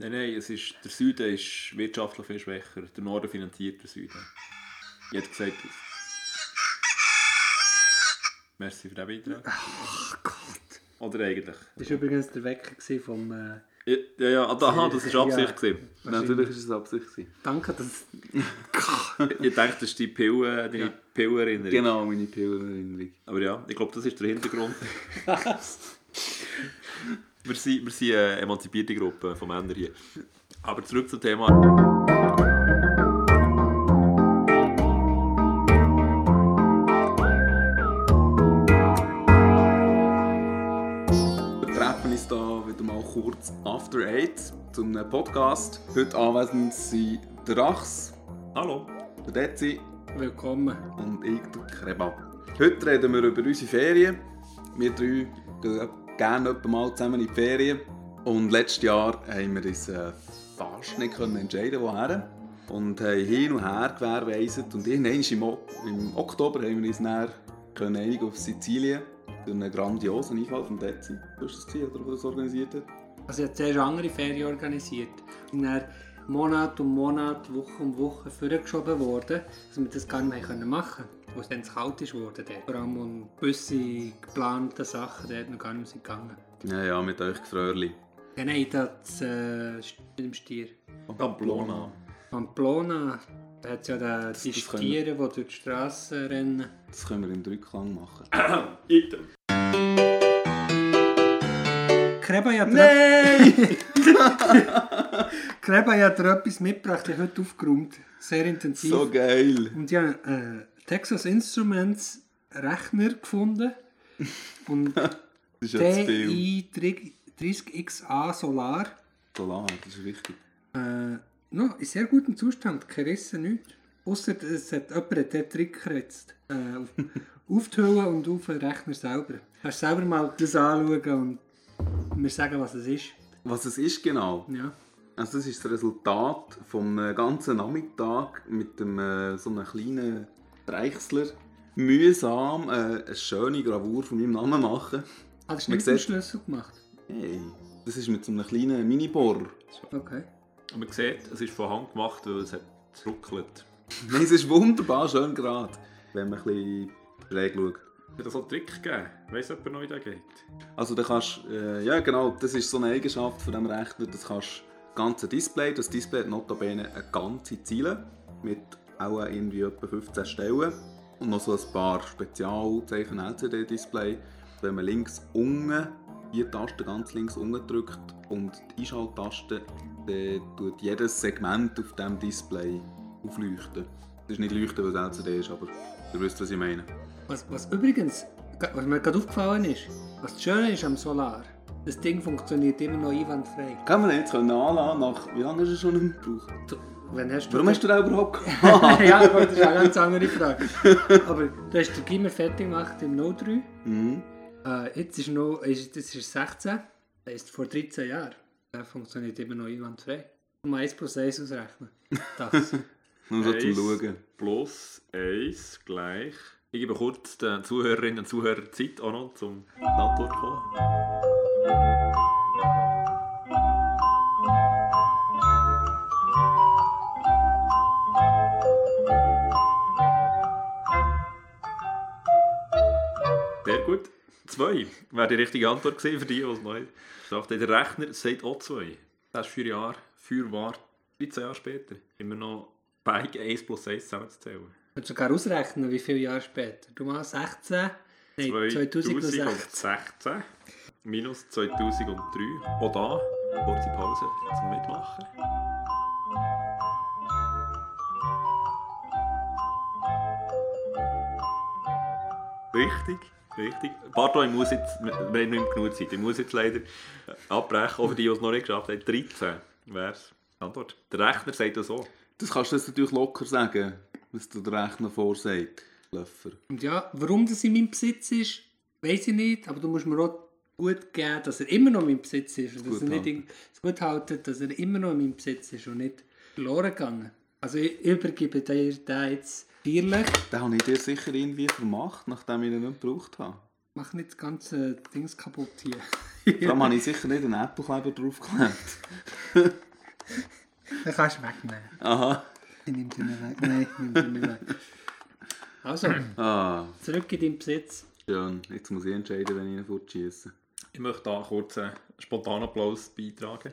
Nein, nein, es ist, der Süden ist wirtschaftlich viel schwächer. Der Norden finanziert den Süden. Ich hätte gesagt, merci für den Beitrag. Ach Gott. Oder eigentlich? Das war übrigens der Wecker vom... Äh, Ja, ja, ja aha, das war Absicht. gewesen. Natürlich war es Absicht. gewesen. danke, dass... Ich dachte, das ist die Pille, deine Ja. Pille-Erinnerung. Genau, meine Pillenerinnerung. Aber ja, ich glaube, das ist der Hintergrund. wir sind, wir sind eine emanzipierte Gruppe von Männern hier. Aber zurück zum Thema. Wir treffen uns hier wieder mal kurz After Eight zu einem Podcast. Heute anwesend sind der Rachs, Hallo. der Dezi Willkommen. und ich, der Kreba. Heute reden wir über unsere Ferien. Wir drei gehen gerne mal zusammen in die Ferien. Und letztes Jahr haben wir uns äh, fast nicht können entscheiden woher. Und haben hin und her gewährleistet. Und irgendwann im, O- im Oktober haben wir uns dann einigen auf Sizilien. Durch einen grandiosen Einfall von Dezi. Du hast das gesehen, oder, der das organisiert hat? Also ich habe zuerst andere Ferien organisiert. Und dann Monat um Monat, Woche um Woche vorgeschoben worden, dass wir das gar nicht mehr können machen konnten. Wo es dann zu kalt ist worden dort. Vor allem um gewisse geplante Sachen dort noch gar nicht mehr sind gegangen. Ja, ja, mit euch Gefröhrli. Ja, nein, das äh, dem Stier. Pamplona. Pamplona, da hat es ja da, die das können- Stiere, die durch die Straße rennen. Das können wir im Drückklang machen. Kreba hat, Nein! Kreba hat dir etwas mitgebracht, ich habe heute aufgeräumt. Sehr intensiv. so geil! Und habe äh, Texas Instruments Rechner gefunden. Und Das ist ja zu viel. TI 30XA Solar. Solar, das ist wichtig. Äh, no, in sehr gutem Zustand, keine Risse, nichts. Ausser es hat jemand hat dort reingeritzt. Äh, auf, auf die Hülle und auf den Rechner selber. Kannst selber mal das anschauen und mir sagen, was es ist. Was es ist genau? Ja. Also das ist das Resultat vom äh, ganzen Nachmittag mit dem äh, so einem kleinen Dreichsler mühsam äh, eine schöne Gravur von meinem Namen machen. Ah, das ist nicht mit Schlüssel gemacht. Hey, das ist mit so einem kleinen Minibohr. Okay. Und man sieht, es ist von Hand gemacht, weil es hat geruckelt. Nein, es ist wunderbar schön gerade, wenn man ein bisschen schräg schaut. Hat es so einen Trick gegeben? Weiss jemand noch, wie der geht? Also da kannst äh, ja genau, das ist so eine Eigenschaft von dem Rechner, das kannst das ganze Display, das Display hat notabene eine ganze Ziele mit auch irgendwie etwa 15 Stellen und noch so ein paar Spezialzeichen LCD-Display. Wenn man links unten die Taste ganz links unten drückt und die Einschalttaste, dann tut jedes Segment auf dem Display aufleuchten. Das ist nicht leuchten, weil es LCD ist, aber ihr wisst, was ich meine. Was, was übrigens, was mir gerade aufgefallen ist, was das Schöne ist am Solar, das Ding funktioniert immer noch einwandfrei. Kann man jetzt anlassen nach, wie lange hast du schon nicht mehr gebraucht? Du, wenn hast du Warum hast du den überhaupt gehabt? ja, das ist eine ganz andere Frage. Aber du hast den Gimmer fertig gemacht im No 3. Mhm. Äh, jetzt ist noch, ist, das ist 16, das ist vor 13 Jahren. Der funktioniert immer noch einwandfrei. Um 1 plus 1 ausrechnen. Das. Nur so zum Schauen. Plus 1 gleich. Ich gebe kurz den Zuhörerinnen und Zuhörern Zeit auch noch, zum Antwort zu kommen. Sehr gut. Zwei wäre die richtige Antwort gewesen für die, es neu gesagt haben. Der Rechner sagt auch zwei. Das ist vier Jahre, vier war 13 Jahre später. Immer noch Bike 1 plus 1 zusammenzuzählen. Du kannst sogar ausrechnen, wie viele Jahre später. Du machst 16, nein, 2016. 2016 minus 2003. Auch da, kurze Pause zum Mitmachen. Richtig, richtig. Pardon, ich muss jetzt, wir haben nicht mehr genug Zeit, ich muss jetzt leider abbrechen, auch für die, die es noch nicht geschafft haben. 13 wäre es. Antwort. Der Rechner sagt das so. Das kannst du jetzt natürlich locker sagen, was der Rechner vorsagt. Löffer. Und ja, warum das in meinem Besitz ist, weiß ich nicht, aber du musst mir auch gut geben, dass er immer noch in meinem Besitz ist. Und dass Gut er nicht es gut halten, dass er immer noch in meinem Besitz ist und nicht verloren gegangen. Also ich übergebe dir den jetzt feierlich. Den habe ich dir sicher irgendwie vermacht, nachdem ich ihn nicht gebraucht habe. Mach nicht das ganze Dings kaputt hier. Vor allem habe ich sicher nicht einen Apple-Kleber draufgelegt. Den kannst du wegnehmen. Aha. Ich nehme sie nicht weg. Nein, ich nehme sie nicht weg. Also, Ah, zurück in deinen Besitz. schön. Jetzt muss ich entscheiden, wenn ich ihn fortschieße. Ich möchte da kurz einen spontanen Applaus beitragen.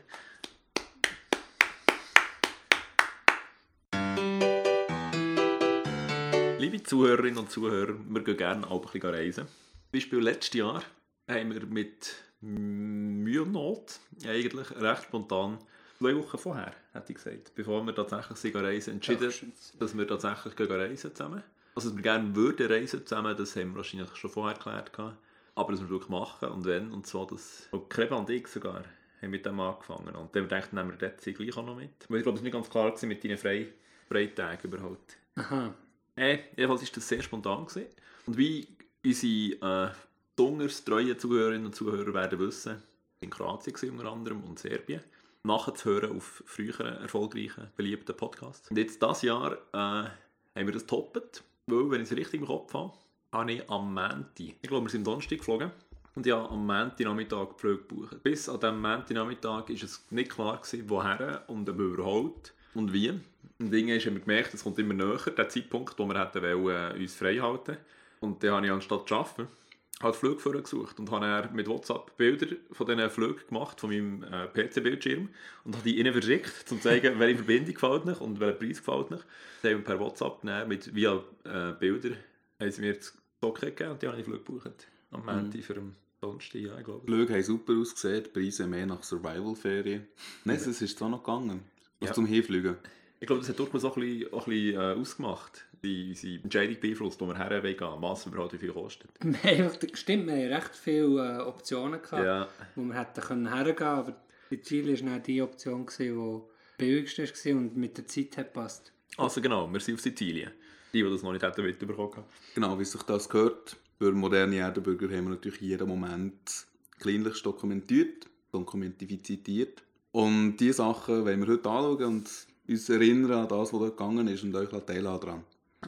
Liebe Zuhörerinnen und Zuhörer, wir gehen gerne auch ein bisschen reisen. Zum Beispiel letztes Jahr haben wir mit Mühe und Not eigentlich recht spontan zwei Wochen vorher, hätte ich gesagt, bevor wir tatsächlich sind reisen, entschieden, dass wir tatsächlich reisen zusammen. Also, dass wir gerne würden reisen zusammen, das haben wir wahrscheinlich schon vorher erklärt. gehabt. Aber dass wir wirklich machen und wenn, und zwar das, und Kreba und ich sogar, haben mit dem angefangen. Und dann dachten nehmen wir dort gleich auch noch mit. Weil ich glaube, es war nicht ganz klar gewesen mit deinen Frei Freitagen überhaupt. Aha. Äh, jedenfalls war das sehr spontan. Gewesen. Und wie unsere äh, besonders treuen Zuhörerinnen und Zuhörer werden wissen, in Kroatien unter anderem und Serbien, nachzuhören auf früheren erfolgreichen, beliebten Podcasts. Und jetzt dieses Jahr äh, haben wir das toppet, weil, wenn ich es richtig im Kopf habe, habe ich am Montag, ich glaube, wir sind Donnerstag geflogen, und ja, am Montagnachmittag Flüge gebucht. Bis an diesem Montagnachmittag war es nicht klar, gewesen, woher und ob überhaupt und wie. Und Ding ist, haben wir gemerkt, es kommt immer näher, der Zeitpunkt, wo wir hätten wollen, äh, uns frei halten Und dann habe ich anstatt zu arbeiten, halt Flugführer gesucht und habe mit WhatsApp Bilder von diesen Flügen gemacht, von meinem äh, PC-Bildschirm und habe die ihnen verschickt, um zu zeigen, welche Verbindung gefällt nicht und welcher Preis gefällt nicht. Dann haben per WhatsApp genommen, mit via äh, Bilder haben sie mir das Socket gegeben und die habe ich Flug gebucht. Am Montag für den Donnerstag, ja, glaube. Die Flüge haben super ausgesehen, die Preise mehr nach Survival-Ferien. Nein, es ist zwar noch gegangen. Also Ja. zum Hinfliegen. Ich glaube, das hat durchaus auch ein bisschen, auch ein bisschen äh, ausgemacht, unsere Entscheidung beeinflusst, wo wir her wollen was überhaupt wie viel kostet. Stimmt, wir haben recht viele äh, Optionen gehabt, Ja, wo wir hätten können hergehen können, aber in Chile war dann die Option, gewesen, die billigste war und mit der Zeit hat passt. also genau, wir sind auf Sizilien. Die, die das noch nicht hätten mitbekommen haben. Genau, wie sich das gehört. Für moderne Erdenbürger haben wir natürlich jeden Moment kleinlich dokumentiert, dokumentifiziert. Und diese Sachen wollen wir heute anschauen und uns erinnern an das, was dort gegangen ist und euch teilhaben daran.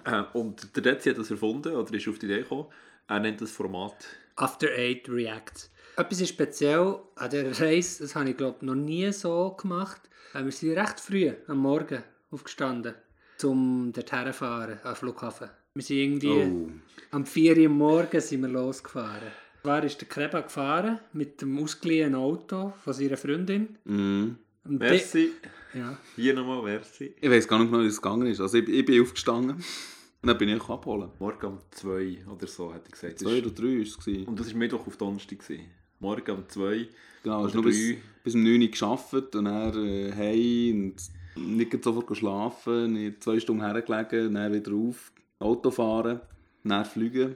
Äh, und der Dezi hat das erfunden, oder ist auf die Idee gekommen. Er nennt das Format After Eight Reacts. Etwas ist speziell an dieser Reise, das habe ich glaube noch nie so gemacht. Äh, Wir sind recht früh am Morgen aufgestanden, um dorthin zu fahren, am Flughafen. Wir sind irgendwie Oh. am 4 Uhr morgens sind wir losgefahren. Zwar ist der Kreba gefahren mit dem ausgeliehenen Auto von seiner Freundin. Mhm. Merci. Ja. Hier nochmal Merci. Ich weiß gar nicht mehr, wie es gegangen ist. Also ich, ich bin aufgestanden und dann bin ich abholen. Morgen um 2 oder so, hätte ich gesagt. Zwei oder drei war es. Und das war Mittwoch auf Donnerstag. gewesen. Morgen um 2. Genau, hast nur bis, drei. bis um 9 Uhr gearbeitet und dann äh, heim und nicht sofort schlafen, nicht zwei Stunden hergelegen, dann wieder auf, Auto fahren, dann fliegen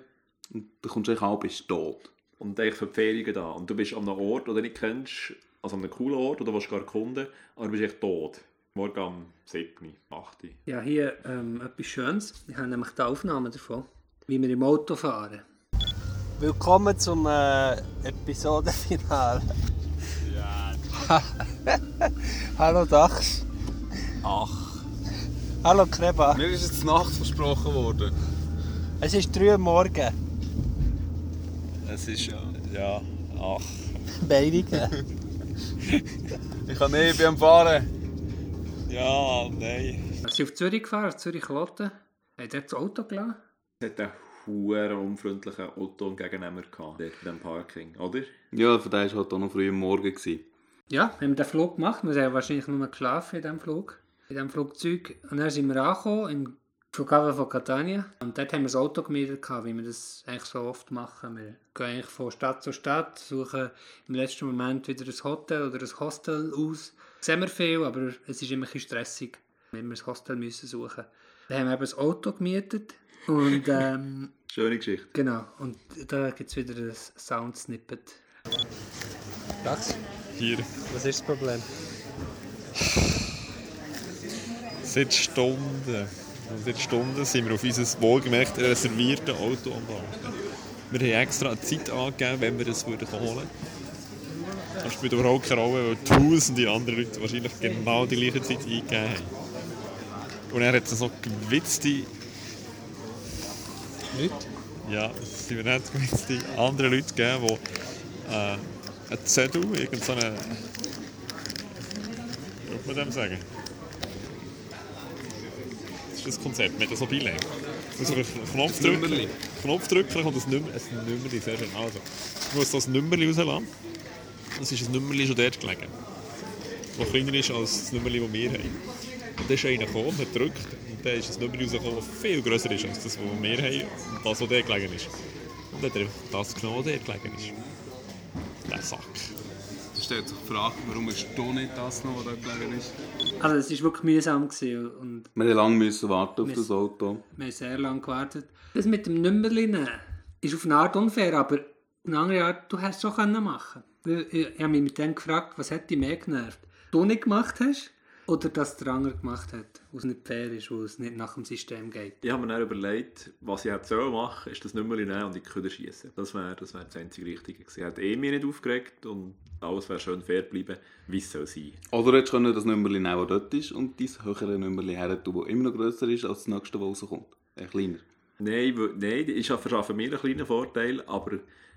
und dann kommst du eigentlich halb bist du tot. Und eigentlich für die Ferien da. Und du bist an einem Ort, den du nicht kennst, also an einem coolen Ort, oder willst gar erkunden, aber du bist echt tot. Morgen um 7, 8. ja, hier ähm, etwas Schönes. Ich habe nämlich die Aufnahme davon, wie wir im Auto fahren. Willkommen zum äh, Episodenfinale. Ja. Hallo Dachs. Ach. Hallo Kreba. Mir ist jetzt Nacht versprochen worden. Es ist 3 Uhr morgen. Es ist ja. Ja. Ach. Beinigen. Ich kann nicht, ich bin am Fahren. Ja, nein. Wir sind auf Zürich gefahren, auf Zürich-Kloten. Haben dort das Auto gelassen. Es hat einen hohen unfreundlichen Auto-Entgegennehmer gehabt, dort bei diesem Parking, oder? Ja, für den war halt auch noch früh am Morgen. Gewesen. Ja, wir haben den Flug gemacht. Wir haben wahrscheinlich nur geschlafen in diesem Flug. In diesem Flugzeug. Und dann sind wir angekommen im Flughafen von Catania. Und dort haben wir das Auto gemietet, wie wir das eigentlich so oft machen. Wir gehen eigentlich von Stadt zu Stadt, suchen im letzten Moment wieder ein Hotel oder ein Hostel aus. Sehen wir viel, aber es ist immer ein bisschen stressig, wenn wir ein Hostel müssen suchen Dann haben wir eben das Auto gemietet. Und ähm, Schöne Geschichte. genau, und da gibt es wieder ein Sound-Snippet. Das? Hier. Was ist das Problem? Seit Stunden. Und seit Stunden sind wir auf unser wohlgemerkt reservierte Auto am Warten. Wir haben extra eine Zeit angegeben, wenn wir es holen würden. Das spielt überhaupt keine Rolle, weil tausende andere Leute wahrscheinlich genau die gleiche Zeit eingegeben haben. Und er hat noch gewitzte, Leute? ja, es sind wir nicht gewitzte, andere Leute gegeben, die äh, einen Zettel, irgendeine, so wie man dem sagen? Ist das Konzept. Beilegen. Also auf einen Knopf drücken, Knopf drücken, dann kommt ein Nummer, ein Nummerli, sehr schön. Also, ich muss das Nummerli rauslassen. Das ist ein Nummerli schon dort gelegen. Das kleiner ist als das Nummerli, das wir haben. Und dann ist einer gekommen, hat gedrückt und dann ist das Nummerli rausgekommen, das viel grösser ist als das, was wir haben und das, was dort gelegen ist. Und dann hat er das genommen, was dort gelegen ist. Der Sack. Da stellt sich die Frage, warum ist du nicht das noch, was da gelegen ist? Also es war wirklich mühsam gewesen und Wir mussten lange müssen warten auf Wir- das Auto. wir haben sehr lange gewartet. Das mit dem Nummerli nehmen ist auf eine Art unfair, aber auf eine andere Art, du hast es schon können machen können. Ich, ich habe mich mit dem gefragt, was hat dich mehr genervt? Du nicht gemacht hast oder dass der andere gemacht hat, was nicht fair ist, wo es nicht nach dem System geht. Ich habe mir dann überlegt, was ich hätte sollen machen ist das Nummerli nehmen und in die Köder schießen. Das wäre das, wär das einzige Richtige gewesen. Ich hätte eh mich nicht aufgeregt und alles wäre schön fair geblieben, wie es soll sein. Oder hättest du können das Nummerli nehmen, das dort ist, und dein höhere Nummerli her tun, das immer noch grösser ist als das nächste, das rauskommt. Ein kleiner. Nein, nein, ich verschaffe mir einen kleinen Vorteil, aber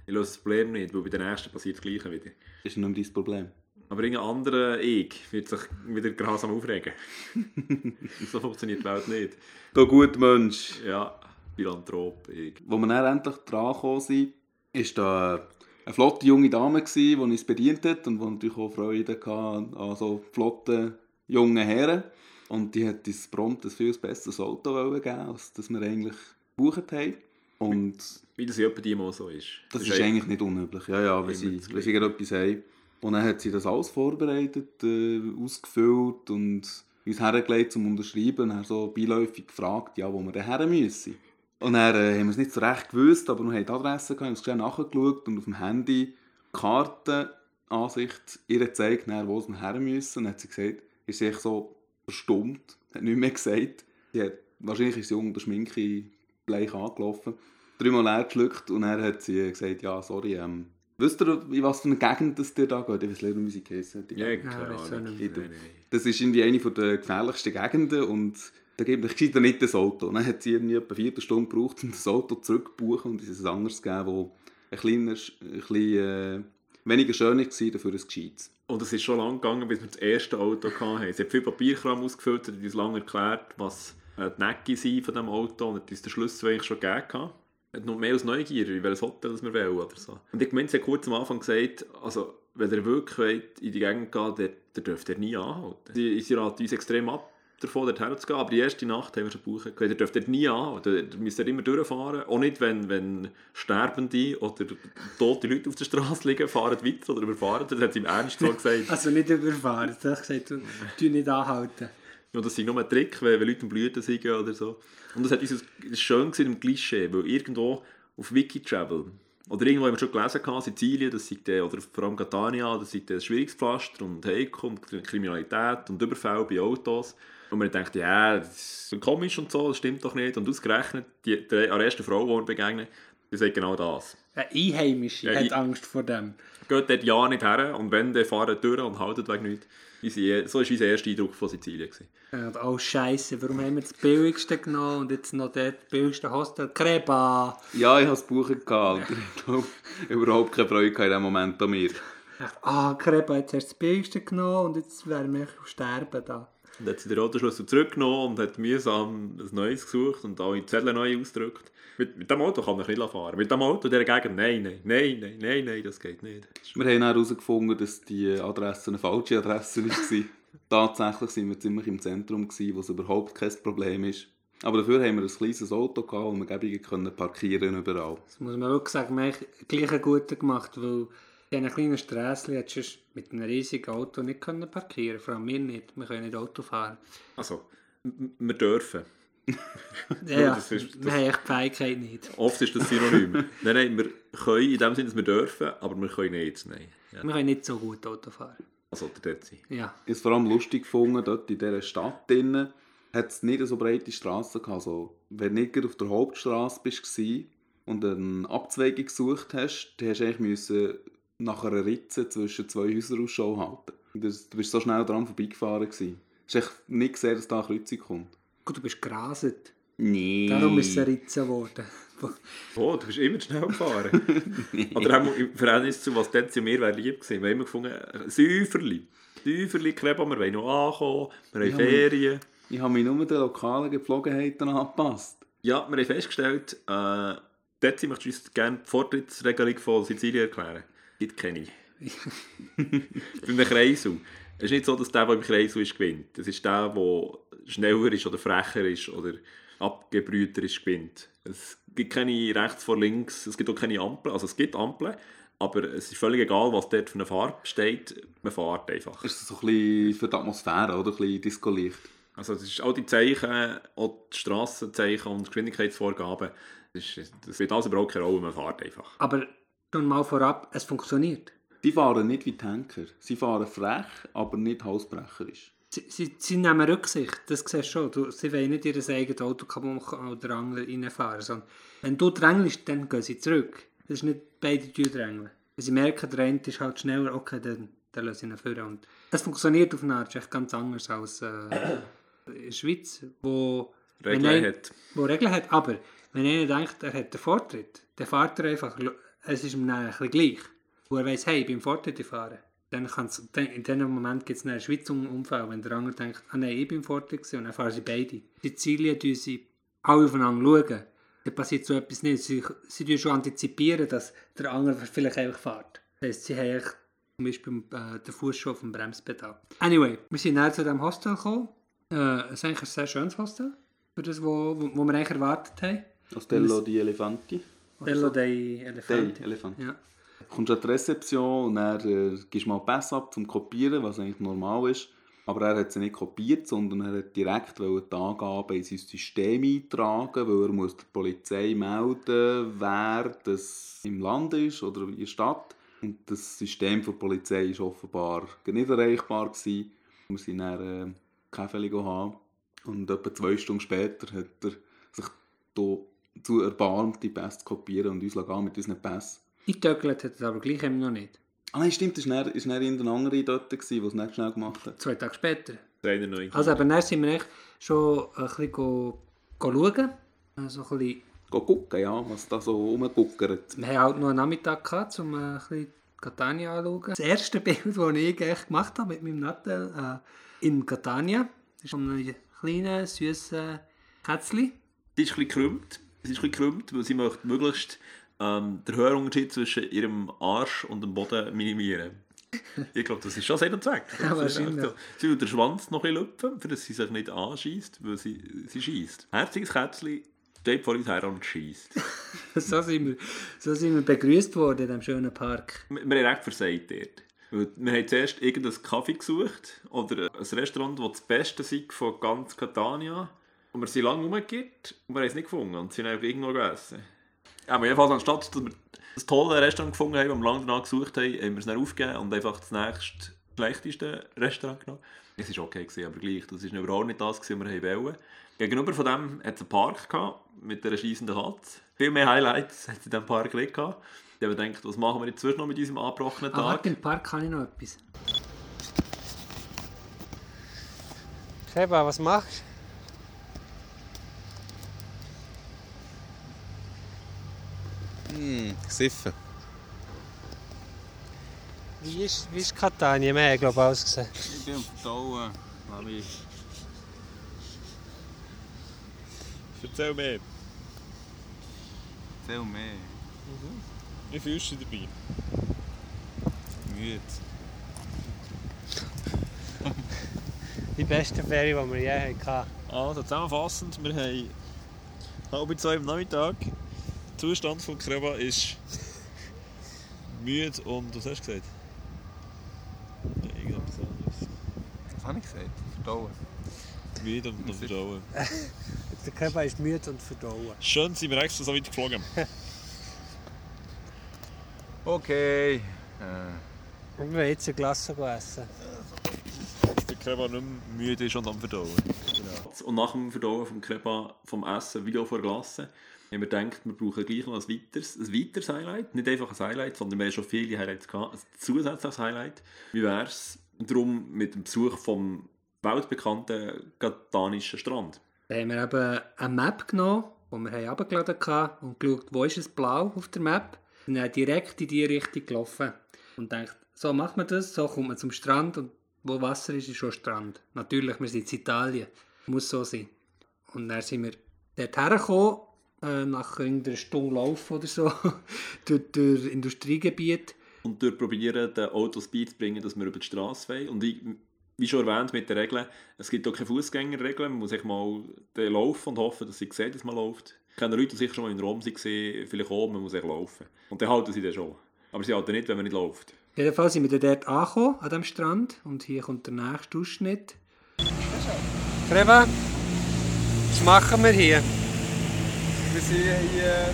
ich löse das Problem nicht, weil bei den nächsten passiert das Gleiche wieder. Das ist nicht mehr dein Problem. Aber irgendein anderer Ich wird sich wieder grausam aufregen. so funktioniert die Welt nicht. Du guter Mensch. Ja, Philanthrop, ich. Wo wir dann endlich dran gekommen sind, war da eine flotte junge Dame, die uns bedient hat und die natürlich auch Freude hatte an so flotten jungen Herren. Und die hat uns prompt ein viel besseres Auto wollen geben, als das wir eigentlich gebucht haben. Und Wie das ja die mal so ist. das ist eigentlich nicht unüblich, ja, ja, wenn sie, das wenn sie etwas haben. Und dann hat sie das alles vorbereitet, äh, ausgefüllt und uns hergelegt zum Unterschreiben. Und dann so beiläufig gefragt, ja, wo wir denn her müssen. Und dann äh, haben wir es nicht so recht gewusst, aber wir haben die Adresse, gehabt, haben es schnell nachgeschaut und auf dem Handy Kartenansicht ihr gezeigt, dann, wo wir her müssen. Und dann hat sie gesagt, ist sie so verstummt, hat nichts mehr gesagt. Hat, wahrscheinlich ist sie unter der Schminke bleich angelaufen, dreimal leer geschluckt und dann hat sie gesagt, ja, sorry, ähm, wisst ihr, in was für eine Gegend das dir da geht? Ich weiß leider nicht, wie sie geheissen hat. die Ja, Nein, nein. Das ist irgendwie eine der gefährlichsten Gegenden und da gibt es gescheiter nicht das Auto. Und dann hat sie irgendwie etwa vier Stunden gebraucht, um das Auto zurückzubuchen und es ein anderes gegeben, das ein, kleiner, ein bisschen äh, weniger schön war, dafür ein gescheites. Und es ist schon lange gegangen, bis wir das erste Auto hatten. Sie hat viel Papierkram ausgefüllt, hat uns lange erklärt, was äh, die Necke sind von diesem Auto und hat uns den Schlüssel eigentlich schon gegeben. Hat noch mehr aus Neugier, wie welches Hotel das wir wollen oder so. Und ich meine, sie hat kurz am Anfang gesagt, also, wenn ihr wirklich wollt, in die Gegend geht, dann, dann dürft ihr nie anhalten. Sie, sie raten uns extrem ab, davon dorthin zu gehen, aber die erste Nacht haben wir schon gebucht. Gesagt, Ihr dürft dort nie anhalten, ihr müsst immer durchfahren. Auch nicht, wenn, wenn Sterbende oder tote Leute auf der Straße liegen, fahren weiter oder überfahren. Das hat sie im Ernst so gesagt. Also nicht überfahren, ich habe gesagt, du, du nicht anhalten. Ja, das ist nur ein Trick, wenn, wenn Leute Blüten sind oder so. Und das hat uns schön gewesen im Klischee, weil irgendwo auf Wikitravel oder irgendwo haben wir schon gelesen, gehabt, Sizilien, das sei der, oder vor allem Catania, das sei ein schwieriges Pflaster und Heiko und Kriminalität und Überfälle bei Autos. Und man denkt, ja, das ist komisch und so, das stimmt doch nicht. Und ausgerechnet, die, die, an der ersten Frau, die wir begegnen, die sagt genau das. Eine Einheimische Ja, hat Angst vor dem. Geht dort ja nicht her und wenn, dann fahren durch und halten wegen nichts. So war unser erster Eindruck von Sizilien. Gewesen. Oh Scheiße, warum haben wir das billigste genommen und jetzt noch das billigste Hostel? Kreba! Ja, ich habe es gebucht gehabt. Ich glaube, überhaupt keine Freude in diesem Moment an mir. Ah, Kreba, jetzt hast du das billigste genommen und jetzt werden wir sterben da. Und hat sie den Autoschlüssel zurückgenommen und hat mühsam ein neues gesucht und alle Zettel neu ausgedrückt. Mit, mit dem Auto kann man nicht fahren. Mit dem Auto der Gegend, nein, nein, nein, nein, nein, nein, das geht nicht. Wir haben herausgefunden, dass die Adresse eine falsche Adresse war. Tatsächlich sind wir ziemlich im Zentrum, gewesen, wo es überhaupt kein Problem ist. Aber dafür haben wir ein kleines Auto gehabt und wir gäbig können parkieren überall. Das muss man wirklich sagen, wir haben gleich einen guten gemacht, weil in diesen kleinen Strässchen hättest du mit einem riesigen Auto nicht können parkieren Vor allem wir nicht. Wir können nicht Auto fahren. Also, wir dürfen. Ja, ja das ist- wir haben echt die Fähigkeit nicht. Oft ist das Synonym. nein, nein, wir können in dem Sinne, dass wir dürfen, aber wir können nicht. Nein. Ja. Wir können nicht so gut Auto fahren. Also, der dort sein. Ja. Ich habe es vor allem lustig gefunden, dort in dieser Stadt drinnen hat es nicht so breite Straßen gehabt. Also, wenn du nicht auf der Hauptstraße bist und eine Abzweigung gesucht hast, dann hast du eigentlich müssen nach einer Ritze zwischen zwei Häusern Ausschau halten. Das, du bist so schnell dran vorbeigefahren. gewesen. Du hast echt nicht gesehen, dass da eine Kreuzung kommt. Gut, du bist geraset. Nee. Darum ist es eine Ritze geworden. Oh, du bist immer schnell gefahren. Oder auch im Verhältnis zu was dort zu mir wäre lieb gewesen. Wir haben immer gefunden, Säuferli. Säuferli, Kleba, wir wollen noch ankommen, wir haben Ja, Ferien. Ich habe mich nur den lokalen Gepflogenheiten angepasst. Ja, wir haben festgestellt, äh, dort möchtest du uns gerne die Vortrittsregelung von Sizilien erklären. Gibt keine. Bei einem Kreisel. Es ist nicht so, dass der, der im Kreisel ist, gewinnt. Es ist der, der schneller ist oder frecher ist oder abgebrühter ist, gewinnt. Es gibt keine rechts vor links, es gibt auch keine Ampeln. Also es gibt Ampeln, aber es ist völlig egal, was dort für eine Farbe steht. Man fährt einfach. Ist das so ein bisschen für die Atmosphäre, oder? Ein bisschen Disco-Licht. Also es ist all die Zeichen, auch die Strassenzeichen und Geschwindigkeitsvorgaben, das, ist, das wird alles überhaupt keine Rolle, man fährt einfach. Aber schon mal vorab, es funktioniert. Die fahren nicht wie Tanker. Sie fahren frech, aber nicht halsbrecherisch. Sie, sie, sie nehmen Rücksicht, das siehst du schon. Du, sie wollen nicht ihr eigenes Auto kaputt machen oder Angler reinfahren. Sondern wenn du drängelst, dann gehen sie zurück. Das ist nicht beide Tür drängeln. Wenn sie merken, der eine ist halt schneller, okay, dann, dann lassen sie ihn führen. Und das funktioniert auf eine Art echt ganz anders als äh, in der Schweiz, wo Regeln ein- hat. wo Regeln hat. Aber wenn einer denkt, er hat den Vortritt, dann fährt er einfach. Es ist ihm dann ein bisschen gleich. Wo er weiss, hey, ich bin im Vortritt ich fahre. Dann kann's, in diesem Moment gibt es einen Schweizer Unfall, wenn der andere denkt, ah nein, ich bin gewesen, und dann fahren sie beide. Sizilien tun sie alle aufeinander schauen. Dann passiert so etwas nicht. Sie, sie schon antizipieren, dass der andere vielleicht einfach fährt. Das heisst, sie haben zum Beispiel äh, den Fuß schon auf dem Bremspedal. Anyway, wir sind näher zu diesem Hostel gekommen. Äh, es ist eigentlich ein sehr schönes Hostel, für das, wo, wo, wo wir eigentlich erwartet haben. Ostello di Elefanti. Bello dei Dei Elefanti. Elefanti. Ja. Kommst an die Rezeption und dann äh, gibst mal Pass ab zum Kopieren, was eigentlich normal ist. Aber er hat sie nicht kopiert, sondern er hat direkt die Angaben in sein System eintragen, weil er muss der Polizei melden, wer das im Land ist oder in der Stadt. Und das System der Polizei war offenbar nicht erreichbar. Gewesen. Wir sind dann äh, Kaffee haben und etwa zwei Stunden später hat er sich dazu erbarmt, die Pässe zu kopieren und uns mit unseren Pässen. Eingetöckelt hat er aber gleich eben noch nicht. Ah nein, stimmt, es war dann- irgendein anderer dort, gewesen, der es nicht schnell gemacht hat. Zwei Tage später. Einer neu. Also aber dann sind wir echt schon ein bisschen go, go schauen. Also ein bisschen, Geh gucken, ja, was da so rumguckert. wir haben halt noch einen Nachmittag gehabt, um ein bisschen Catania anzuschauen. Das erste Bild, das ich echt gemacht habe mit meinem Nattel äh, in Catania, ist von einem kleinen, süßen Kätzchen. Die ist ein bisschen gekrümmt. Sie ist ein bisschen gekrümmt, weil sie möchte möglichst ähm, den Höherunterschied zwischen ihrem Arsch und dem Boden minimieren. Ich glaube, das ist schon Sinn und Zweck. Ja, wahrscheinlich. so. Sie will den Schwanz noch ein bisschen lüpfen, damit sie sich nicht anschießt, weil sie, sie schießt. Herziges Kätzchen steht vor uns her und schießt. So sind wir, so sind wir begrüßt worden in diesem schönen Park. Wir wir haben recht versagt dort. Wir haben zuerst irgendeinen Kaffee gesucht oder ein Restaurant, das das Beste ist von ganz Catania. Und wir sind lange rumgekehrt und wir haben es nicht gefunden und sind einfach irgendwo gegessen. Aber jedenfalls, anstatt dass wir das tolle Restaurant gefunden haben, das wir lange danach gesucht haben, haben wir es dann aufgegeben und einfach das nächste schlechteste Restaurant genommen. Es war okay, gewesen, aber gleich, das war überhaupt nicht das, gewesen, was wir wollten. Gegenüber von dem hat es einen Park gehabt, mit einer scheissenden Katze. Viel mehr Highlights hat es in diesem Park nicht gehabt. Ich habe gedacht, was machen wir jetzt noch mit diesem abgebrochenen Tag? warte, im Park kann ich noch etwas. Seba, was machst Hm, gesiffen. du? Wie ist, wie ist Catania? Haben, glaube ich, alles gesehen. Ich bin am Verdauen. Mami. Erzähl mehr. Erzähl mehr. Wie fühlst du dich dabei? Müde. Die beste Ferie, die wir je hatten. Also zusammenfassend, wir haben halb zwei am Nachmittag. Der Zustand von Kreba ist müde und was hast du gesagt? Ja, irgendetwas anderes. Was habe ich gesagt? Verdauen. Müde und noch verdauen. Der Körper ist müde und verdauen. Schön sind wir extra so weit geflogen. Okay. Äh, Und wir jetzt eine Glasse essen. Dass der Kreba nicht mehr müde ist und am verdauen. Und nach dem Verdauen vom Crepa, vom Essen, Video vor Glasse, haben wir gedacht, wir brauchen gleich noch ein weiteres, ein weiteres Highlight. Nicht einfach ein Highlight, sondern wir haben schon viele Highlights gehabt. Ein zusätzliches Highlight. Wie wäre es darum mit dem Besuch vom weltbekannten katanischen Strand? Da haben wir eben eine Map genommen, die wir haben runtergeladen hatten und geschaut, wo ist es blau auf der Map. Und dann direkt in die Richtung gelaufen. Und denkt, so macht man das, so kommt man zum Strand und wo Wasser ist, ist schon Strand. Natürlich, wir sind in Italien. Muss so sein. Und dann sind wir dort hergekommen, äh, nach irgendeiner Stunde Lauf oder so, durch, durch Industriegebiet. Und durch probieren, den Autos beizubringen, dass wir über die Straße wollen. Und wie, wie schon erwähnt mit den Regeln, es gibt auch keine Fußgängerregeln. Man muss echt mal den laufen und hoffen, dass sie sehen, dass man läuft. Ich kenne Leute, die sicher schon mal in Rom waren, vielleicht auch, man muss echt laufen. Und dann halten sie dann schon. Aber sie halten nicht, wenn man nicht läuft. Jedenfalls sind wir dort angekommen, an diesem Strand. Und hier kommt der nächste Ausschnitt. Treva, was machen wir hier? Wir sind hier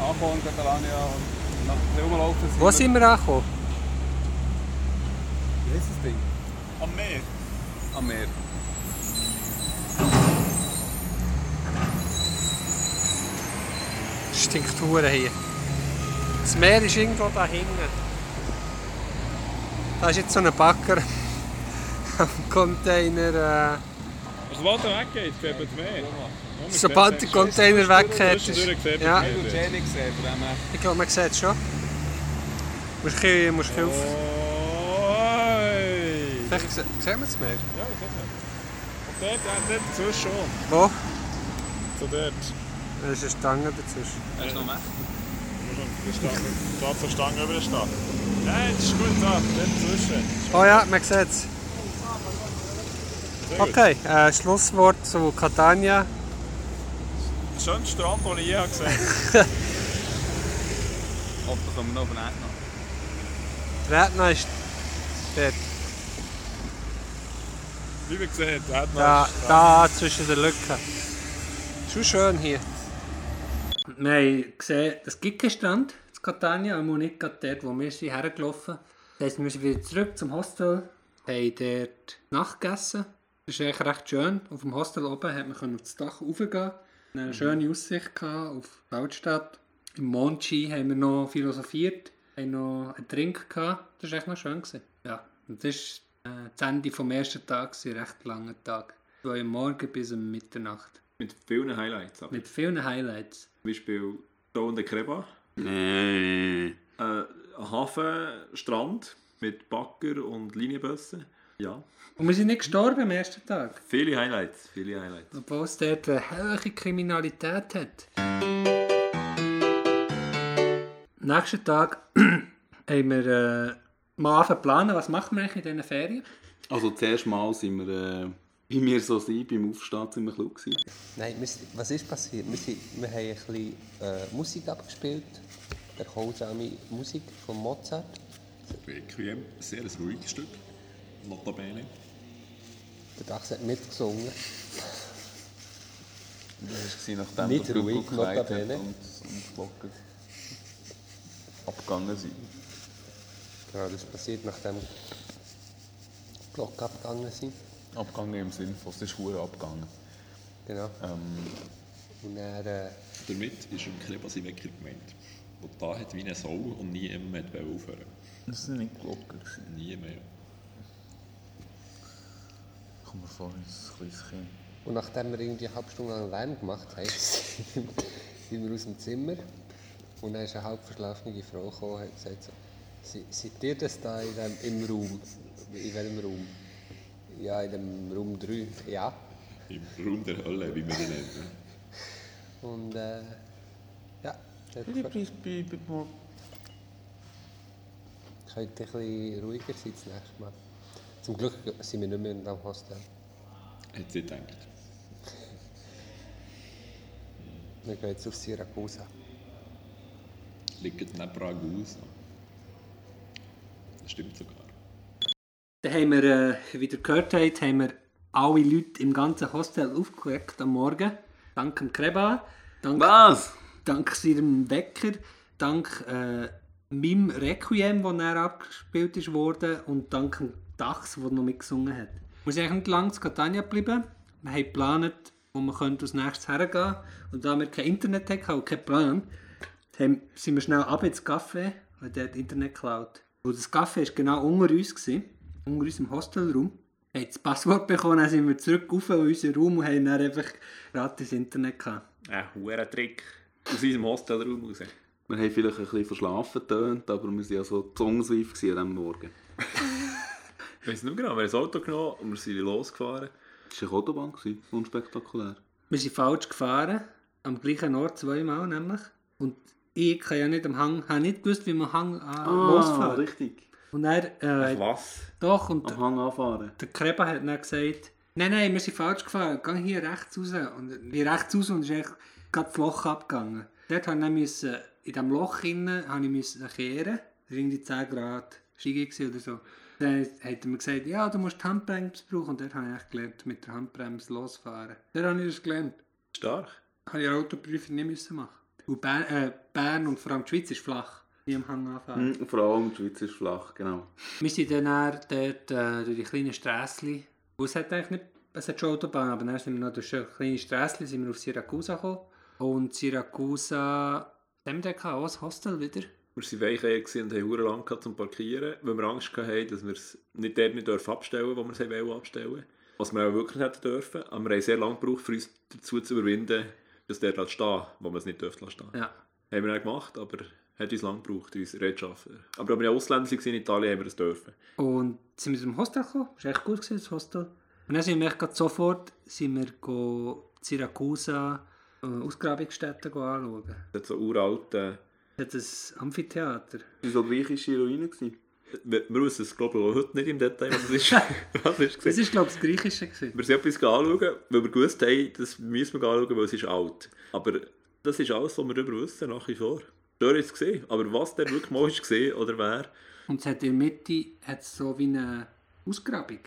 angekommen in Catalania und nach dem Rumlaufen Wo sind wir angekommen? Wie heisst das Ding? Am Meer. Am Meer. Stinkt hure hier. Das Meer ist irgendwo da hinten. Da ist jetzt so ein Backer am Container. Äh, Sobald er weggeht, sieht man das Meer. Sobald der Container weg ist. Ja. Ich glaube, man sieht es schon. Musst du ein bisschen- musst du ein bisschen auf. Vielleicht se- sehen wir das Meer. Ja, ich sehe es. Und dort, dazwischen schon. Wo? So dort. Da ist eine Stange dazwischen. Hast du noch mehr? Platz der Stange über der Stadt. Nein, das ist gut da, dort dazwischen. Oh ja, man sieht es. Okay, äh, Schlusswort zu Catania. Der schönste Strand, den ich je gesehen habe. Ob da kommen wir noch auf den Erd noch. Redner ist dort. Wie man sieht, er hat noch Da, einen Strand. da zwischen den Lücken. Schon schön hier. Wir haben gesehen, es gibt keinen Strand in Catania, aber nicht gerade dort, wo wir sind, hergelaufen. Das heisst, wir sind wieder zurück zum Hostel, haben dort Nacht gegessen. Das ist eigentlich recht schön. Auf dem Hostel oben hat man können auf das Dach raufgehen. Eine schöne Aussicht gehabt auf die Altstadt. Im Monchi haben wir noch philosophiert, haben noch einen Trink gehabt. Das war echt noch schön. Gewesen. Ja, und das ist äh, das Ende vom ersten Tag, ein recht langer Tag. Von am Morgen bis um Mitternacht. Mit vielen Highlights. Aber. Mit vielen Highlights. Zum Beispiel Stone de Creba. Nee. Äh, ein Hafenstrand mit Bagger und Linienbussen. Ja, Und wir sind nicht gestorben am ersten Tag. viele Highlights, viele Highlights. Obwohl es dort eine hohe Kriminalität hat. Am nächsten Tag haben wir äh, mal angefangen planen, was machen wir eigentlich in diesen Ferien. Also zuerst mal sind wir, äh, wie wir so sind, beim Aufstehen sind wir klug gewesen. Nein, wir, was ist passiert? Wir, sind, wir haben ein bisschen äh, Musik abgespielt, erholsame Musik von Mozart. Requiem, sehr ein ruhiges Stück. Notabene. Der Dachs hat mitgesungen. Das war nachdem Nicht der ruhig, hat und, und die Glocken abgegangen sind. Genau, das ist passiert, nachdem die Glocken abgegangen sind. Abgegangen im Sinne von, es ist verdammt abgegangen. Genau. Ähm, Und dann, äh, Damit ist im Kreba sein Wecker gemeint. Der da hat wie eine Sau und nie immer mehr aufhören. das sind nicht Glocken. gewesen. Nie mehr. Ich komme mir vor, wie ein kleines Kind. und nachdem wir irgendwie eine halbe Stunde lang Lärm gemacht haben, sind wir aus dem Zimmer. Und dann ist eine halb verschlafene Frau gekommen und hat gesagt, so, "Se- seid ihr das da in dem, im Raum? In welchem Raum? Ja, in dem Raum 3. Ja. Im Raum der Hölle, wie man ihn nennt. Und äh, ja, dort könnt ihr ein bisschen ruhiger sein das nächste Mal. Zum Glück sind wir nicht mehr in diesem Hostel. Hat sie gedacht. Wir gehen jetzt auf Siracusa. Liegt neben Ragusa. Das stimmt sogar. Dann haben wir, äh, wie ihr gehört habt, haben wir alle Leute im ganzen Hostel aufgeweckt am Morgen. Dank dem Kreba, dank, Was? dank seinem Wecker, dank äh, meinem Requiem, das er abgespielt ist worden und dank dem Dachs, der noch mitgesungen hat. Wir sind eigentlich nicht lange zu Catania geblieben. Wir haben geplant, wo wir können als nächstes hergehen Und da wir kein Internet hatten und keinen Plan, haben, sind wir schnell ab ins Café und dort Internet geklaut. Und das Café war genau unter uns, gewesen, unter uns im Hostelraum. Wir haben das Passwort bekommen, dann sind wir zurück auf in unseren Raum und haben dann einfach gratis Internet gehabt. Ein hoher Trick. Aus unserem Hostelraum raus. Wir haben vielleicht ein bisschen verschlafen getönt, aber wir waren ja so gewesen an diesem Morgen. Ich weiß nicht mehr genau, wir haben das Auto genommen und wir sind losgefahren. Das war eine Autobahn, gewesen, unspektakulär. Wir sind falsch gefahren, am gleichen Ort zweimal nämlich. Und ich kann ja nicht am Hang, habe nicht gewusst, wie man Hang äh, losfährt. richtig. Und er, äh, Was? doch, und Am Hang anfahren. der Kreba hat dann gesagt, nein, nein, wir sind falsch gefahren, geh hier rechts raus. Und ich rechts raus und ist echt gerade das Loch abgegangen. Dort habe ich müssen, in diesem Loch innen, habe ich müssen kehren. Das war irgendwie 10 Grad Steigung gewesen oder so. Dann hat er mir gesagt, ja, du musst die Handbremse brauchen. Und dort habe ich gelernt, mit der Handbremse losfahren. Dort habe ich das gelernt. Stark. Habe ich eine Autoprüfung nicht müssen machen. Und Bern, äh, Bern und vor allem die Schweiz ist flach. Wie am Hang anfahren. Mhm, vor allem die Schweiz ist flach, genau. Wir sind dann, dann dort äh, durch die kleinen Strässchen. Es hat eigentlich nicht, es hat schon Autobahn, aber dann sind wir noch durch die kleine Strässchen sind wir auf Siracusa gekommen. Und Siracusa, haben wir dort gehabt, auch ein Hostel wieder. Wir waren gewesen und haben verdammt lang gehabt zum Parkieren, weil wir Angst hatten, dass wir es nicht dort nicht abstellen dürfen, wo wir es wollen abstellen Was wir auch wirklich hätten dürfen. Aber wir haben sehr lange gebraucht, für uns dazu zu überwinden, dass der dort stehen wo wir es nicht dürfen lassen stehen. Ja. Haben wir auch gemacht, aber hat uns lange gebraucht, uns Rechtschaffen. Aber wenn wir Ausländer waren in Italien, haben wir das dürfen. Und sind wir zum Hostel gekommen. Das war echt gut, das Hostel. Und dann sind wir sofort sind wir go Siracusa äh, Ausgrabungsstätten anschauen. Das hat so uralte... Es hat ein Amphitheater. Das war so griechische gewesen. Wir, wir wissen es, glaube ich, auch heute nicht im Detail, was es ist. was es ist Das war, glaube ich, das Griechische. Gewesen. Wir sind etwas anschauen, weil wir gewusst haben, das müssen wir anschauen, weil es ist alt. Aber das ist alles, was wir darüber wissen, nach wie vor. Dort ist es gesehen. Aber was der wirklich mal ist gesehen oder wer, Und es hat in der Mitte hat's so wie eine Ausgrabung.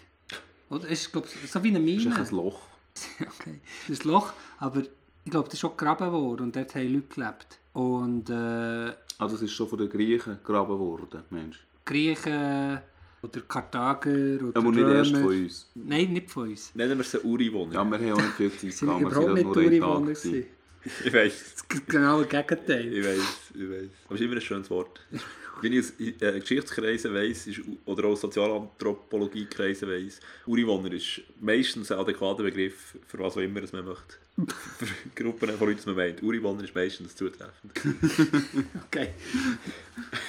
Oder? Es ist, glaube ich, so wie eine Das ist Mine. echt ein Loch. okay. Das ist ein Loch, aber ich glaube, das ist schon gegraben worden und dort haben Leute gelebt. Und äh, Also es ist schon von den Griechen gegraben worden, Mensch. Griechen oder Karthager oder Aber nicht erst Römer. von uns. Nein, nicht von uns. nennen wir es einen Uri-Wohner. Ja, wir haben auch nicht viel Zeit Sie sind gehabt. Wir überhaupt nicht sind nur einen Tag. Ich weiß, Das genaue Gegenteil. ich weiß, ich weiß. Aber es ist immer ein schönes Wort. Wenn ich aus äh, Geschichtskreisen weiss, ist, oder auch Sozialanthropologiekreisen weiss, Uriwohner ist meistens ein adäquater Begriff für was auch immer man möchte. für Gruppen von Leuten, die man meint. Uriwohner ist meistens zutreffend. Okay.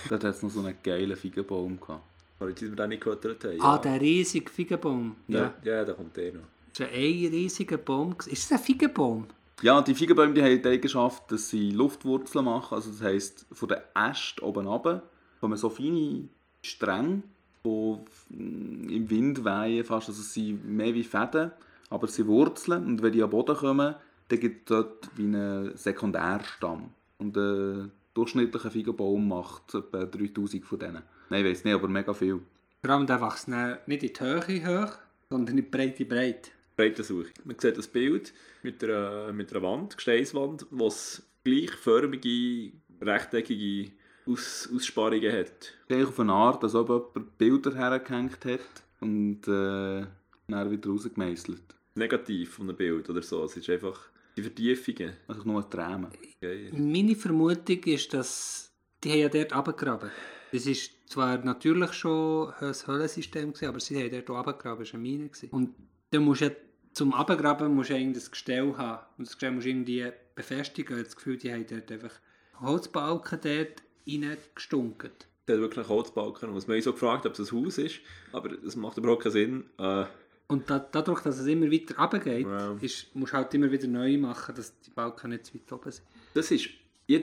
Dort hat es noch so einen geilen Feigenbaum gehabt. Aber jetzt, wir den nicht gehört haben. Ah, der riesige Feigenbaum. Ja. ja. ja, da kommt der noch. Das war ein riesiger Baum. Ist das ein Feigenbaum? Ja, die Feigenbäume die haben die Eigenschaft, dass sie Luftwurzeln machen. Also das heisst, von den Ästen oben runter kommen so feine Stränge, die im Wind wehen fast. Also sie sind mehr wie Fäden, aber sie wurzeln. Und wenn die am Boden kommen, dann gibt es dort wie einen Sekundärstamm. Und ein durchschnittlicher Feigenbaum macht etwa 3000 von denen. Nein, ich weiß nicht, aber mega viel. Vor allem, der wächst nicht in die Höhe hoch, sondern in die Breite breit. Breitensuche. Man sieht das Bild mit einer, mit einer Wand, Gesteinswand, wo es gleichförmige, rechteckige Aus, Aussparungen hat. Gleich auf eine Art, als ob jemand Bilder hergehängt hat und äh, dann wieder rausgemeißelt. Negativ von einem Bild oder so. Es ist einfach die Vertiefungen. Also nur Tränen. Geil. Meine Vermutung ist, dass die haben ja dort runtergegraben. Das ist zwar natürlich schon ein Höhlensystem, gewesen, aber sie haben dort auch runtergegraben. Das war eine Mine. gewesen. Und dann musst du ja, zum Runtergraben musst du das Gestell haben. Und das Gestell musst du irgendwie befestigen. Ich habe das Gefühl, die haben dort einfach Holzbalken dort reingestunken. Der hat wirklich einen Holzbalken. Und man hat so gefragt, ob es ein Haus ist. Aber das macht überhaupt keinen Sinn. Äh, Und da, dadurch, dass es immer weiter runtergeht, Ja. ist, musst du halt immer wieder neu machen, dass die Balken nicht zu weit oben sind. das ist... Habe